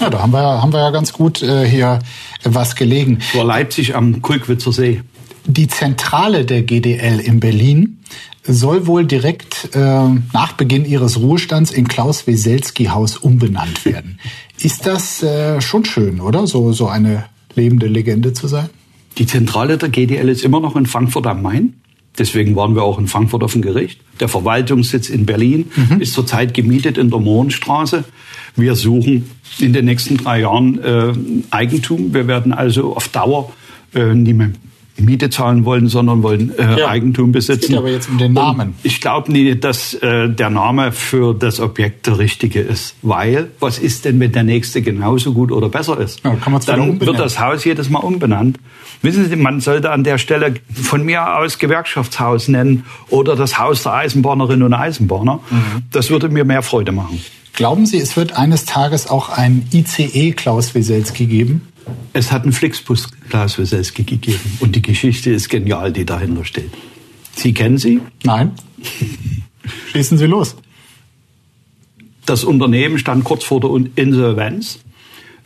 Ja, da haben wir, haben wir ja ganz gut äh, hier was gelegen. Vor Leipzig am Kulkwitzer See. Die Zentrale der GDL in Berlin soll wohl direkt äh, nach Beginn ihres Ruhestands in Klaus Weselski Haus umbenannt werden. Ist das äh, schon schön, oder? So, so eine lebende Legende zu sein? Die Zentrale der GDL ist immer noch in Frankfurt am Main. Deswegen waren wir auch in Frankfurt auf dem Gericht. Der Verwaltungssitz in Berlin mhm. ist zurzeit gemietet in der Mohrenstraße. Wir suchen in den nächsten drei Jahren äh, Eigentum. Wir werden also auf Dauer äh, mehr Miete zahlen wollen, sondern wollen äh, ja. Eigentum besitzen. Es geht aber jetzt um den Namen. Und ich glaube nicht, dass äh, der Name für das Objekt der richtige ist. Weil, was ist denn, wenn der nächste genauso gut oder besser ist? Ja, kann Dann wird das Haus jedes Mal umbenannt. Wissen Sie, man sollte an der Stelle von mir aus Gewerkschaftshaus nennen oder das Haus der Eisenbahnerinnen und Eisenbahner. Mhm. Das würde mir mehr Freude machen. Glauben Sie, es wird eines Tages auch ein ICE Klaus Weselski geben? Es hat einen Flixbus Klaus Weselski gegeben und die Geschichte ist genial, die dahinter steht. Sie kennen sie? Nein. Schießen Sie los. Das Unternehmen stand kurz vor der Insolvenz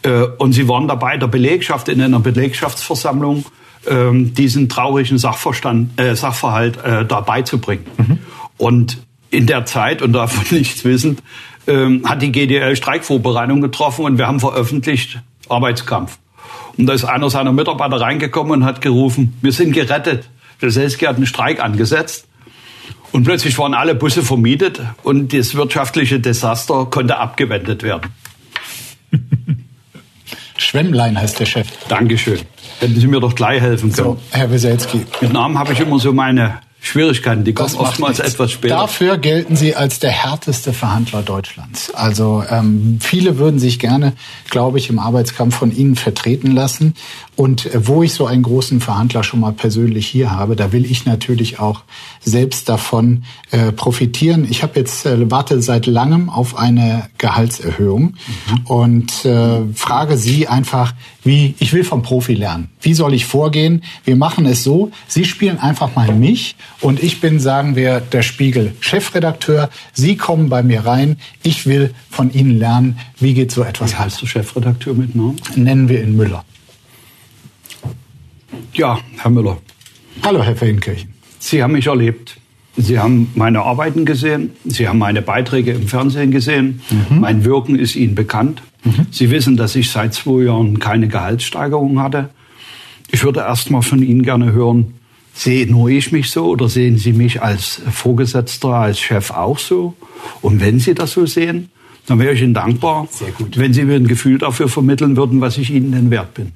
äh, und sie waren dabei, der Belegschaft in einer Belegschaftsversammlung ähm, diesen traurigen Sachverstand, äh, Sachverhalt äh, dabei zu bringen. Mhm. Und in der Zeit, und davon nichts wissend, ähm, hat die GDL Streikvorbereitung getroffen und wir haben veröffentlicht Arbeitskampf. Und da ist einer seiner Mitarbeiter reingekommen und hat gerufen, wir sind gerettet. Weselski hat einen Streik angesetzt. Und plötzlich waren alle Busse vermietet und das wirtschaftliche Desaster konnte abgewendet werden. Schwemmlein heißt der Chef. Dankeschön. Hätten Sie mir doch gleich helfen können. So, Herr Weselski. Mit Namen habe ich immer so meine Schwierigkeiten, die kommen oftmals nichts. etwas später. Dafür gelten Sie als der härteste Verhandler Deutschlands. Also ähm, viele würden sich gerne, glaube ich, im Arbeitskampf von Ihnen vertreten lassen. Und äh, wo ich so einen großen Verhandler schon mal persönlich hier habe, da will ich natürlich auch selbst davon äh, profitieren. Ich habe jetzt äh, warte seit langem auf eine Gehaltserhöhung mhm. und äh, frage Sie einfach, wie ich will vom Profi lernen. Wie soll ich vorgehen? Wir machen es so: Sie spielen einfach mal mich und ich bin, sagen wir, der Spiegel Chefredakteur. Sie kommen bei mir rein. Ich will von Ihnen lernen, wie geht so etwas. Wie heißt du Chefredakteur mit Namen? Nennen wir ihn Müller. Ja, Herr Müller. Hallo, Herr Feldenkirchen. Sie haben mich erlebt. Sie haben meine Arbeiten gesehen. Sie haben meine Beiträge im Fernsehen gesehen. Mhm. Mein Wirken ist Ihnen bekannt. Mhm. Sie wissen, dass ich seit zwei Jahren keine Gehaltssteigerung hatte. Ich würde erst mal von Ihnen gerne hören, Sehe nur ich mich so oder sehen Sie mich als Vorgesetzter, als Chef auch so? Und wenn Sie das so sehen, dann wäre ich Ihnen dankbar, wenn Sie mir ein Gefühl dafür vermitteln würden, was ich Ihnen denn wert bin.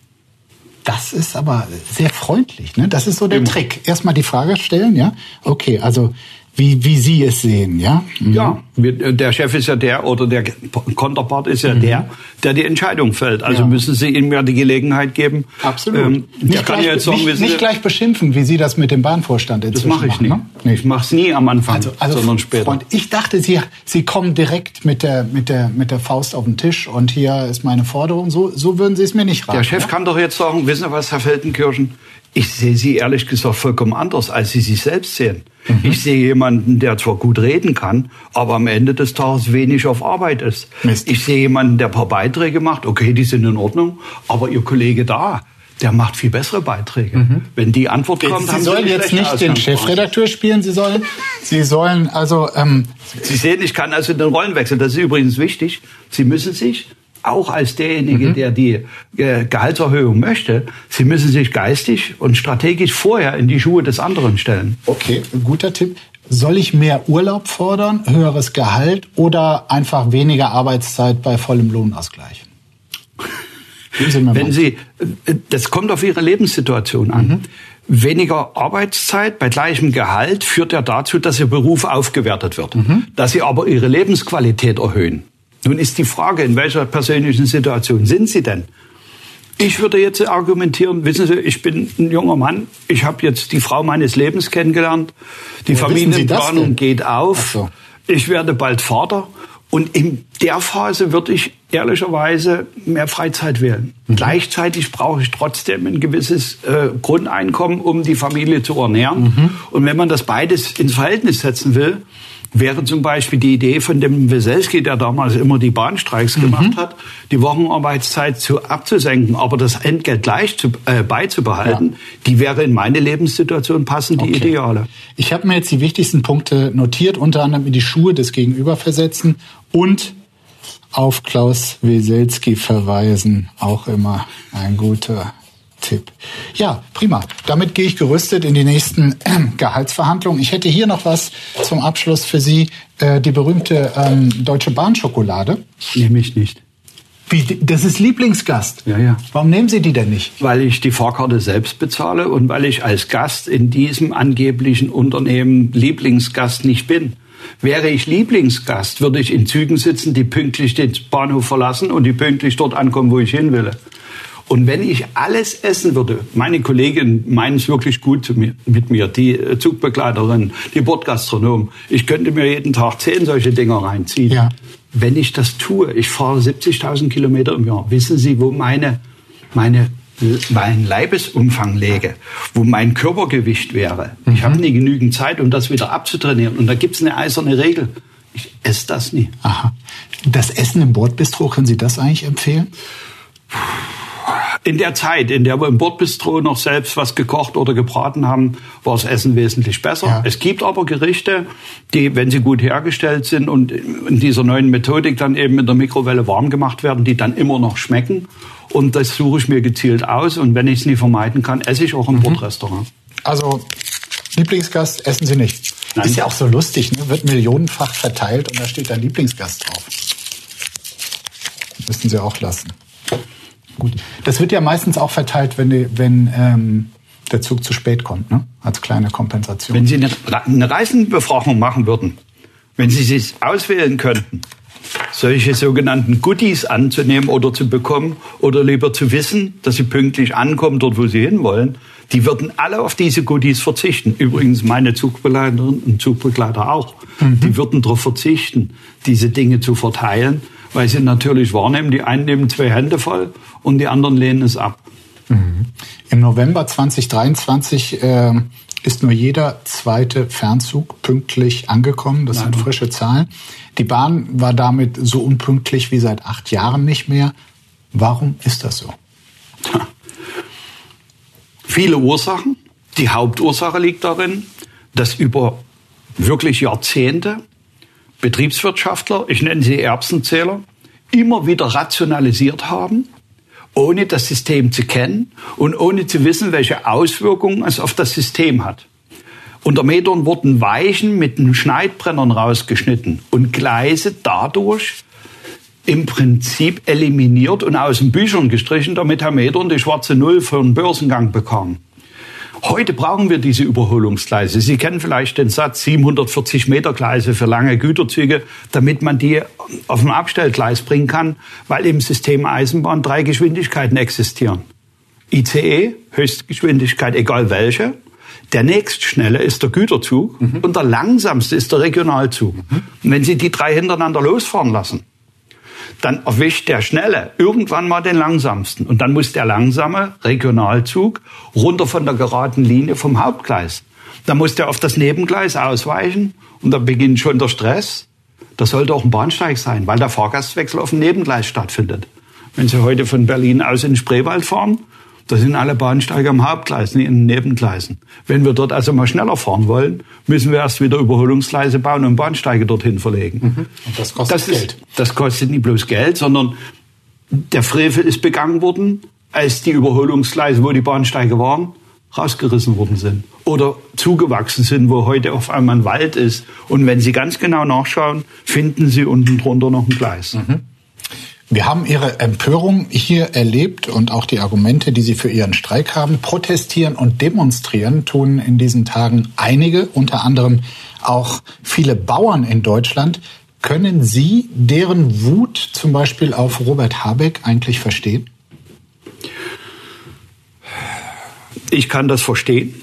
Das ist aber sehr freundlich. Ne? Das ist so der Immer. Trick. Erstmal die Frage stellen, ja? Okay, also wie, wie Sie es sehen, ja? Mhm. Ja, der Chef ist ja der oder der Konterpart ist ja der, der die Entscheidung fällt. Also Mhm. Ja. müssen Sie ihm ja die Gelegenheit geben. Absolut. Ähm, nicht kann gleich, ja jetzt sagen, nicht, nicht gleich beschimpfen, wie Sie das mit dem Bahnvorstand das inzwischen mache ich machen, nie. ne? Ich mache es nie am Anfang, Also, also sondern später. Freund, ich dachte, Sie, Sie kommen direkt mit der, mit, der, mit der Faust auf den Tisch und hier ist meine Forderung. So, so würden Sie es mir nicht raten. Der Chef ja? kann doch jetzt sagen, wissen Sie was, Herr Feldenkirchen? Ich sehe Sie ehrlich gesagt vollkommen anders, als Sie sich selbst sehen. Mhm. Ich sehe jemanden, der zwar gut reden kann, aber am Ende des Tages wenig auf Arbeit ist. Mist. Ich sehe jemanden, der ein paar Beiträge macht, okay, die sind in Ordnung, aber Ihr Kollege da, der macht viel bessere Beiträge. Wenn die Antwort kommt, Mhm. Sie haben sollen eine jetzt nicht den. Chefredakteur spielen, Sie sollen, Sie sollen also, ähm, Sie sehen, ich kann also den Rollenwechsel, das ist übrigens wichtig. Sie müssen sich, auch als derjenige, Mhm. der die äh, Gehaltserhöhung möchte, Sie müssen sich geistig und strategisch vorher in die Schuhe des anderen stellen. okay, guter Tipp. Soll ich mehr Urlaub fordern, höheres Gehalt oder einfach weniger Arbeitszeit bei vollem Lohnausgleich? Geben Sie mir Wenn mal. Sie, äh, das kommt auf Ihre Lebenssituation an. Mhm. Weniger Arbeitszeit bei gleichem Gehalt führt ja dazu, dass Ihr Beruf aufgewertet wird, Mhm. dass Sie aber Ihre Lebensqualität erhöhen. Nun ist die Frage, in welcher persönlichen Situation sind Sie denn? Ich würde jetzt argumentieren, wissen Sie, ich bin ein junger Mann, ich habe jetzt die Frau meines Lebens kennengelernt, die das Familienplanung geht auf, so. ich werde bald Vater und in der Phase würde ich ehrlicherweise mehr Freizeit wählen. Mhm. Gleichzeitig brauche ich trotzdem ein gewisses äh, Grundeinkommen, um die Familie zu ernähren. Mhm. Und wenn man das beides ins Verhältnis setzen will, wäre zum Beispiel die Idee von dem Weselski, der damals immer die Bahnstreiks Mhm. gemacht hat, die Wochenarbeitszeit zu abzusenken, aber das Entgelt gleich zu, äh, beizubehalten, Ja. die wäre in meine Lebenssituation passend die Okay. ideale. Ich habe mir jetzt die wichtigsten Punkte notiert, unter anderem in die Schuhe des Gegenüber versetzen und auf Klaus Weselski verweisen. Auch immer ein guter Tipp. Ja, prima. Damit gehe ich gerüstet in die nächsten äh, Gehaltsverhandlungen. Ich hätte hier noch was zum Abschluss für Sie. Äh, die berühmte ähm, Deutsche Bahn Schokolade. Nehme ich nicht. Wie, das ist Lieblingsgast. Ja, ja. Warum nehmen Sie die denn nicht? Weil ich die Fahrkarte selbst bezahle und weil ich als Gast in diesem angeblichen Unternehmen Lieblingsgast nicht bin. Wäre ich Lieblingsgast, würde ich in Zügen sitzen, die pünktlich den Bahnhof verlassen und die pünktlich dort ankommen, wo ich hin will. Und wenn ich alles essen würde, meine Kolleginnen meinen es wirklich gut mit mir, die äh, Zugbegleiterin, die Bordgastronom. Ich könnte mir jeden Tag zehn solche Dinger reinziehen. Ja. Wenn ich das tue, ich fahre 70.000 Kilometer im Jahr, wissen Sie, wo meine, meine, meinen Leibesumfang lege, wo mein Körpergewicht wäre. Ich habe nie genügend Zeit, um das wieder abzutrainieren. Und da gibt es eine eiserne Regel. Ich esse das nie. Aha. Das Essen im Bordbistro, können Sie das eigentlich empfehlen? In der Zeit, in der wir im Bordbistro noch selbst was gekocht oder gebraten haben, war das Essen wesentlich besser. Ja. Es gibt aber Gerichte, die, wenn sie gut hergestellt sind und in dieser neuen Methodik dann eben in der Mikrowelle warm gemacht werden, die dann immer noch schmecken. Und das suche ich mir gezielt aus. Und wenn ich es nie vermeiden kann, esse ich auch im Bordrestaurant. Also Lieblingsgast essen Sie nicht. Nein. Ist ja auch so lustig, ne? wird millionenfach verteilt und da steht da Lieblingsgast drauf. Müssten Sie auch lassen. Gut. Das wird ja meistens auch verteilt, wenn, wenn ähm, der Zug zu spät kommt, ne? als kleine Kompensation. Wenn Sie eine, eine Reisenbefragung machen würden, wenn Sie sich auswählen könnten, solche sogenannten Goodies anzunehmen oder zu bekommen oder lieber zu wissen, dass Sie pünktlich ankommen dort, wo Sie hinwollen, die würden alle auf diese Goodies verzichten. Übrigens meine Zugbegleiterin und Zugbegleiter auch. Die würden darauf verzichten, diese Dinge zu verteilen, weil sie natürlich wahrnehmen, die einen nehmen zwei Hände voll und die anderen lehnen es ab. Im November 2023 äh, ist nur jeder zweite Fernzug pünktlich angekommen. Das sind frische Zahlen. Die Bahn war damit so unpünktlich wie seit acht Jahren nicht mehr. Warum ist das so? Viele Ursachen. Die Hauptursache liegt darin, dass über wirklich Jahrzehnte Betriebswirtschaftler, ich nenne sie Erbsenzähler, immer wieder rationalisiert haben, ohne das System zu kennen und ohne zu wissen, welche Auswirkungen es auf das System hat. Unter Metern wurden Weichen mit den Schneidbrennern rausgeschnitten und Gleise dadurch im Prinzip eliminiert und aus den Büchern gestrichen, damit Herr Medorn die schwarze Null für einen Börsengang bekam. Heute brauchen wir diese Überholungsgleise. Sie kennen vielleicht den Satz 740 Meter Gleise für lange Güterzüge, damit man die auf ein Abstellgleis bringen kann, weil im System Eisenbahn drei Geschwindigkeiten existieren. ICE, Höchstgeschwindigkeit, egal welche. Der nächstschnelle ist der Güterzug mhm. und der langsamste ist der Regionalzug. Mhm. Und wenn Sie die drei hintereinander losfahren lassen, dann erwischt der Schnelle irgendwann mal den Langsamsten. Und dann muss der langsame Regionalzug runter von der geraden Linie vom Hauptgleis. Dann muss der auf das Nebengleis ausweichen und dann beginnt schon der Stress. Das sollte auch ein Bahnsteig sein, weil der Fahrgastwechsel auf dem Nebengleis stattfindet. Wenn Sie heute von Berlin aus in Spreewald fahren, da sind alle Bahnsteige am Hauptgleis, nicht in den Nebengleisen. Wenn wir dort also mal schneller fahren wollen, müssen wir erst wieder Überholungsgleise bauen und Bahnsteige dorthin verlegen. Mhm. Und das kostet das Geld. das kostet nicht bloß Geld, sondern der Frevel ist begangen worden, als die Überholungsgleise, wo die Bahnsteige waren, rausgerissen worden sind oder zugewachsen sind, wo heute auf einmal ein Wald ist. Und wenn Sie ganz genau nachschauen, finden Sie unten drunter noch ein Gleis. Mhm. Wir haben Ihre Empörung hier erlebt und auch die Argumente, die Sie für Ihren Streik haben. Protestieren und demonstrieren tun in diesen Tagen einige, unter anderem auch viele Bauern in Deutschland. Können Sie deren Wut zum Beispiel auf Robert Habeck eigentlich verstehen? Ich kann das verstehen.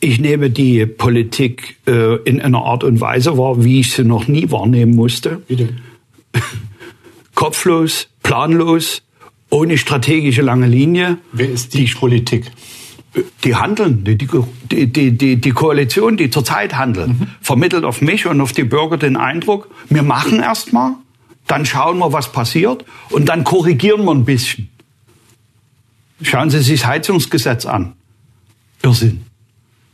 Ich nehme die Politik äh, in einer Art und Weise wahr, wie ich sie noch nie wahrnehmen musste. Bitte kopflos, planlos, ohne strategische lange Linie. Wer ist die, die Politik? Die handeln, die, die, die, die Koalition, die zurzeit handelt, mhm. vermittelt auf mich und auf die Bürger den Eindruck, wir machen erstmal, dann schauen wir, was passiert und dann korrigieren wir ein bisschen. Schauen Sie sich das Heizungsgesetz an. Irrsinn.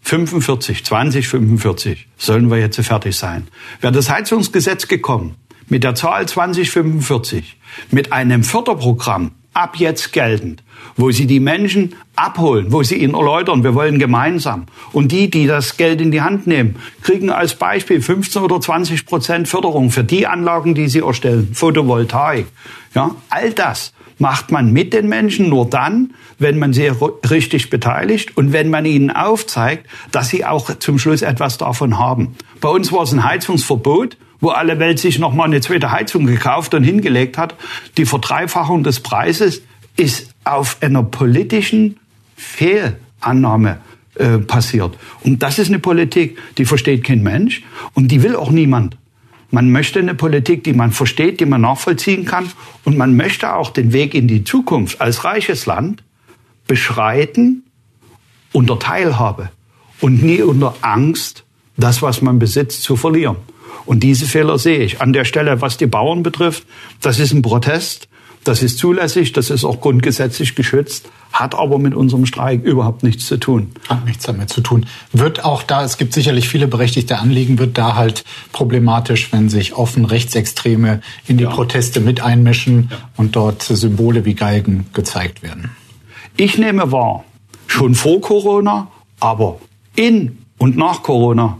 45, 2045 sollen wir jetzt fertig sein. Wäre das Heizungsgesetz gekommen, mit der Zahl 2045, mit einem Förderprogramm ab jetzt geltend, wo sie die Menschen abholen, wo sie ihnen erläutern, wir wollen gemeinsam. Und die, die das Geld in die Hand nehmen, kriegen als Beispiel 15 oder 20 Prozent Förderung für die Anlagen, die sie erstellen, Photovoltaik. Ja, all das macht man mit den Menschen nur dann, wenn man sie richtig beteiligt und wenn man ihnen aufzeigt, dass sie auch zum Schluss etwas davon haben. Bei uns war es ein Heizungsverbot wo alle Welt sich noch mal eine zweite Heizung gekauft und hingelegt hat. Die Verdreifachung des Preises ist auf einer politischen Fehlannahme äh, passiert. Und das ist eine Politik, die versteht kein Mensch und die will auch niemand. Man möchte eine Politik, die man versteht, die man nachvollziehen kann und man möchte auch den Weg in die Zukunft als reiches Land beschreiten unter Teilhabe und nie unter Angst, das, was man besitzt, zu verlieren. Und diese Fehler sehe ich. An der Stelle, was die Bauern betrifft, das ist ein Protest. Das ist zulässig, das ist auch grundgesetzlich geschützt, hat aber mit unserem Streik überhaupt nichts zu tun. Hat nichts damit zu tun. Wird auch da, es gibt sicherlich viele berechtigte Anliegen, wird da halt problematisch, wenn sich offen Rechtsextreme in die ja. Proteste mit einmischen ja. und dort Symbole wie Galgen gezeigt werden. Ich nehme wahr, schon vor Corona, aber in und nach Corona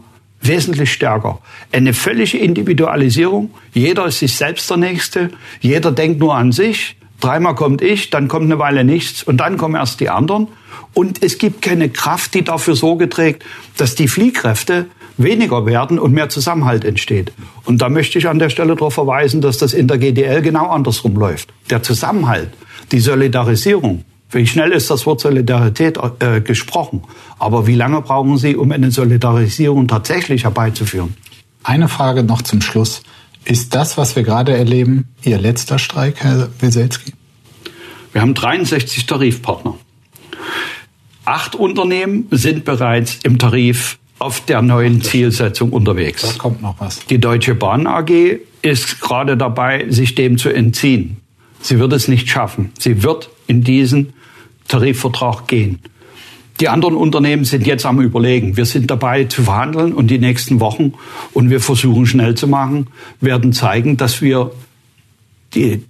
wesentlich stärker. Eine völlige Individualisierung. Jeder ist sich selbst der Nächste. Jeder denkt nur an sich. Dreimal kommt ich, dann kommt eine Weile nichts und dann kommen erst die anderen. Und es gibt keine Kraft, die dafür Sorge trägt, dass die Fliehkräfte weniger werden und mehr Zusammenhalt entsteht. Und da möchte ich an der Stelle darauf verweisen, dass das in der GDL genau andersrum läuft. Der Zusammenhalt, die Solidarisierung, wie schnell ist das Wort Solidarität äh, gesprochen? Aber wie lange brauchen Sie, um eine Solidarisierung tatsächlich herbeizuführen? Eine Frage noch zum Schluss. Ist das, was wir gerade erleben, Ihr letzter Streik, Herr Weselski? Wir haben 63 Tarifpartner. Acht Unternehmen sind bereits im Tarif auf der neuen Zielsetzung unterwegs. Da kommt noch was. Die Deutsche Bahn AG ist gerade dabei, sich dem zu entziehen. Sie wird es nicht schaffen. Sie wird in diesen Tarifvertrag gehen. Die anderen Unternehmen sind jetzt am Überlegen. Wir sind dabei zu verhandeln und die nächsten Wochen, und wir versuchen schnell zu machen, werden zeigen, dass wir die,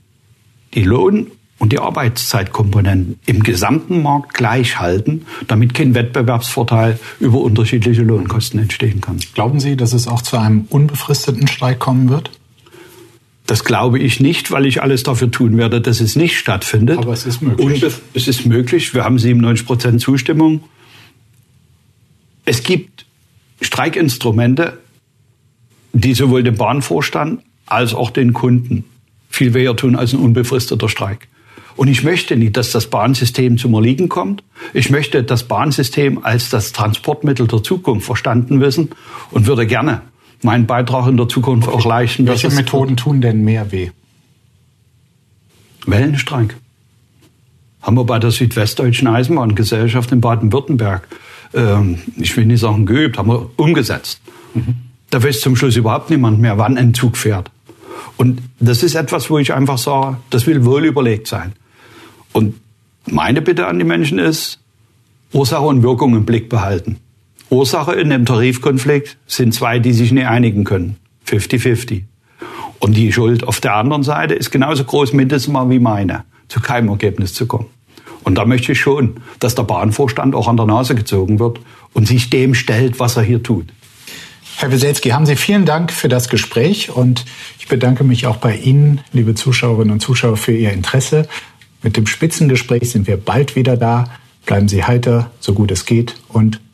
die Lohn- und die Arbeitszeitkomponenten im gesamten Markt gleich halten, damit kein Wettbewerbsvorteil über unterschiedliche Lohnkosten entstehen kann. Glauben Sie, dass es auch zu einem unbefristeten Streik kommen wird? Das glaube ich nicht, weil ich alles dafür tun werde, dass es nicht stattfindet. Aber es ist möglich. Und es ist möglich. Wir haben 97 Prozent Zustimmung. Es gibt Streikinstrumente, die sowohl dem Bahnvorstand als auch den Kunden viel weher tun als ein unbefristeter Streik. Und ich möchte nicht, dass das Bahnsystem zum Erliegen kommt. Ich möchte das Bahnsystem als das Transportmittel der Zukunft verstanden wissen und würde gerne meinen Beitrag in der Zukunft auch leisten. Welche Methoden tun denn mehr weh? Wellenstreik. Haben wir bei der Südwestdeutschen Eisenbahngesellschaft in Baden-Württemberg, ähm, ich will nicht sagen geübt, haben wir umgesetzt. Mhm. Da weiß zum Schluss überhaupt niemand mehr, wann ein Zug fährt. Und das ist etwas, wo ich einfach sage, das will wohl überlegt sein. Und meine Bitte an die Menschen ist, Ursache und Wirkung im Blick behalten. Ursache in dem Tarifkonflikt sind zwei, die sich nicht einigen können. 50-50. Und die Schuld auf der anderen Seite ist genauso groß mindestens mal wie meine, zu keinem Ergebnis zu kommen. Und da möchte ich schon, dass der Bahnvorstand auch an der Nase gezogen wird und sich dem stellt, was er hier tut. Herr Wieselski, haben Sie vielen Dank für das Gespräch und ich bedanke mich auch bei Ihnen, liebe Zuschauerinnen und Zuschauer, für Ihr Interesse. Mit dem Spitzengespräch sind wir bald wieder da. Bleiben Sie heiter, so gut es geht und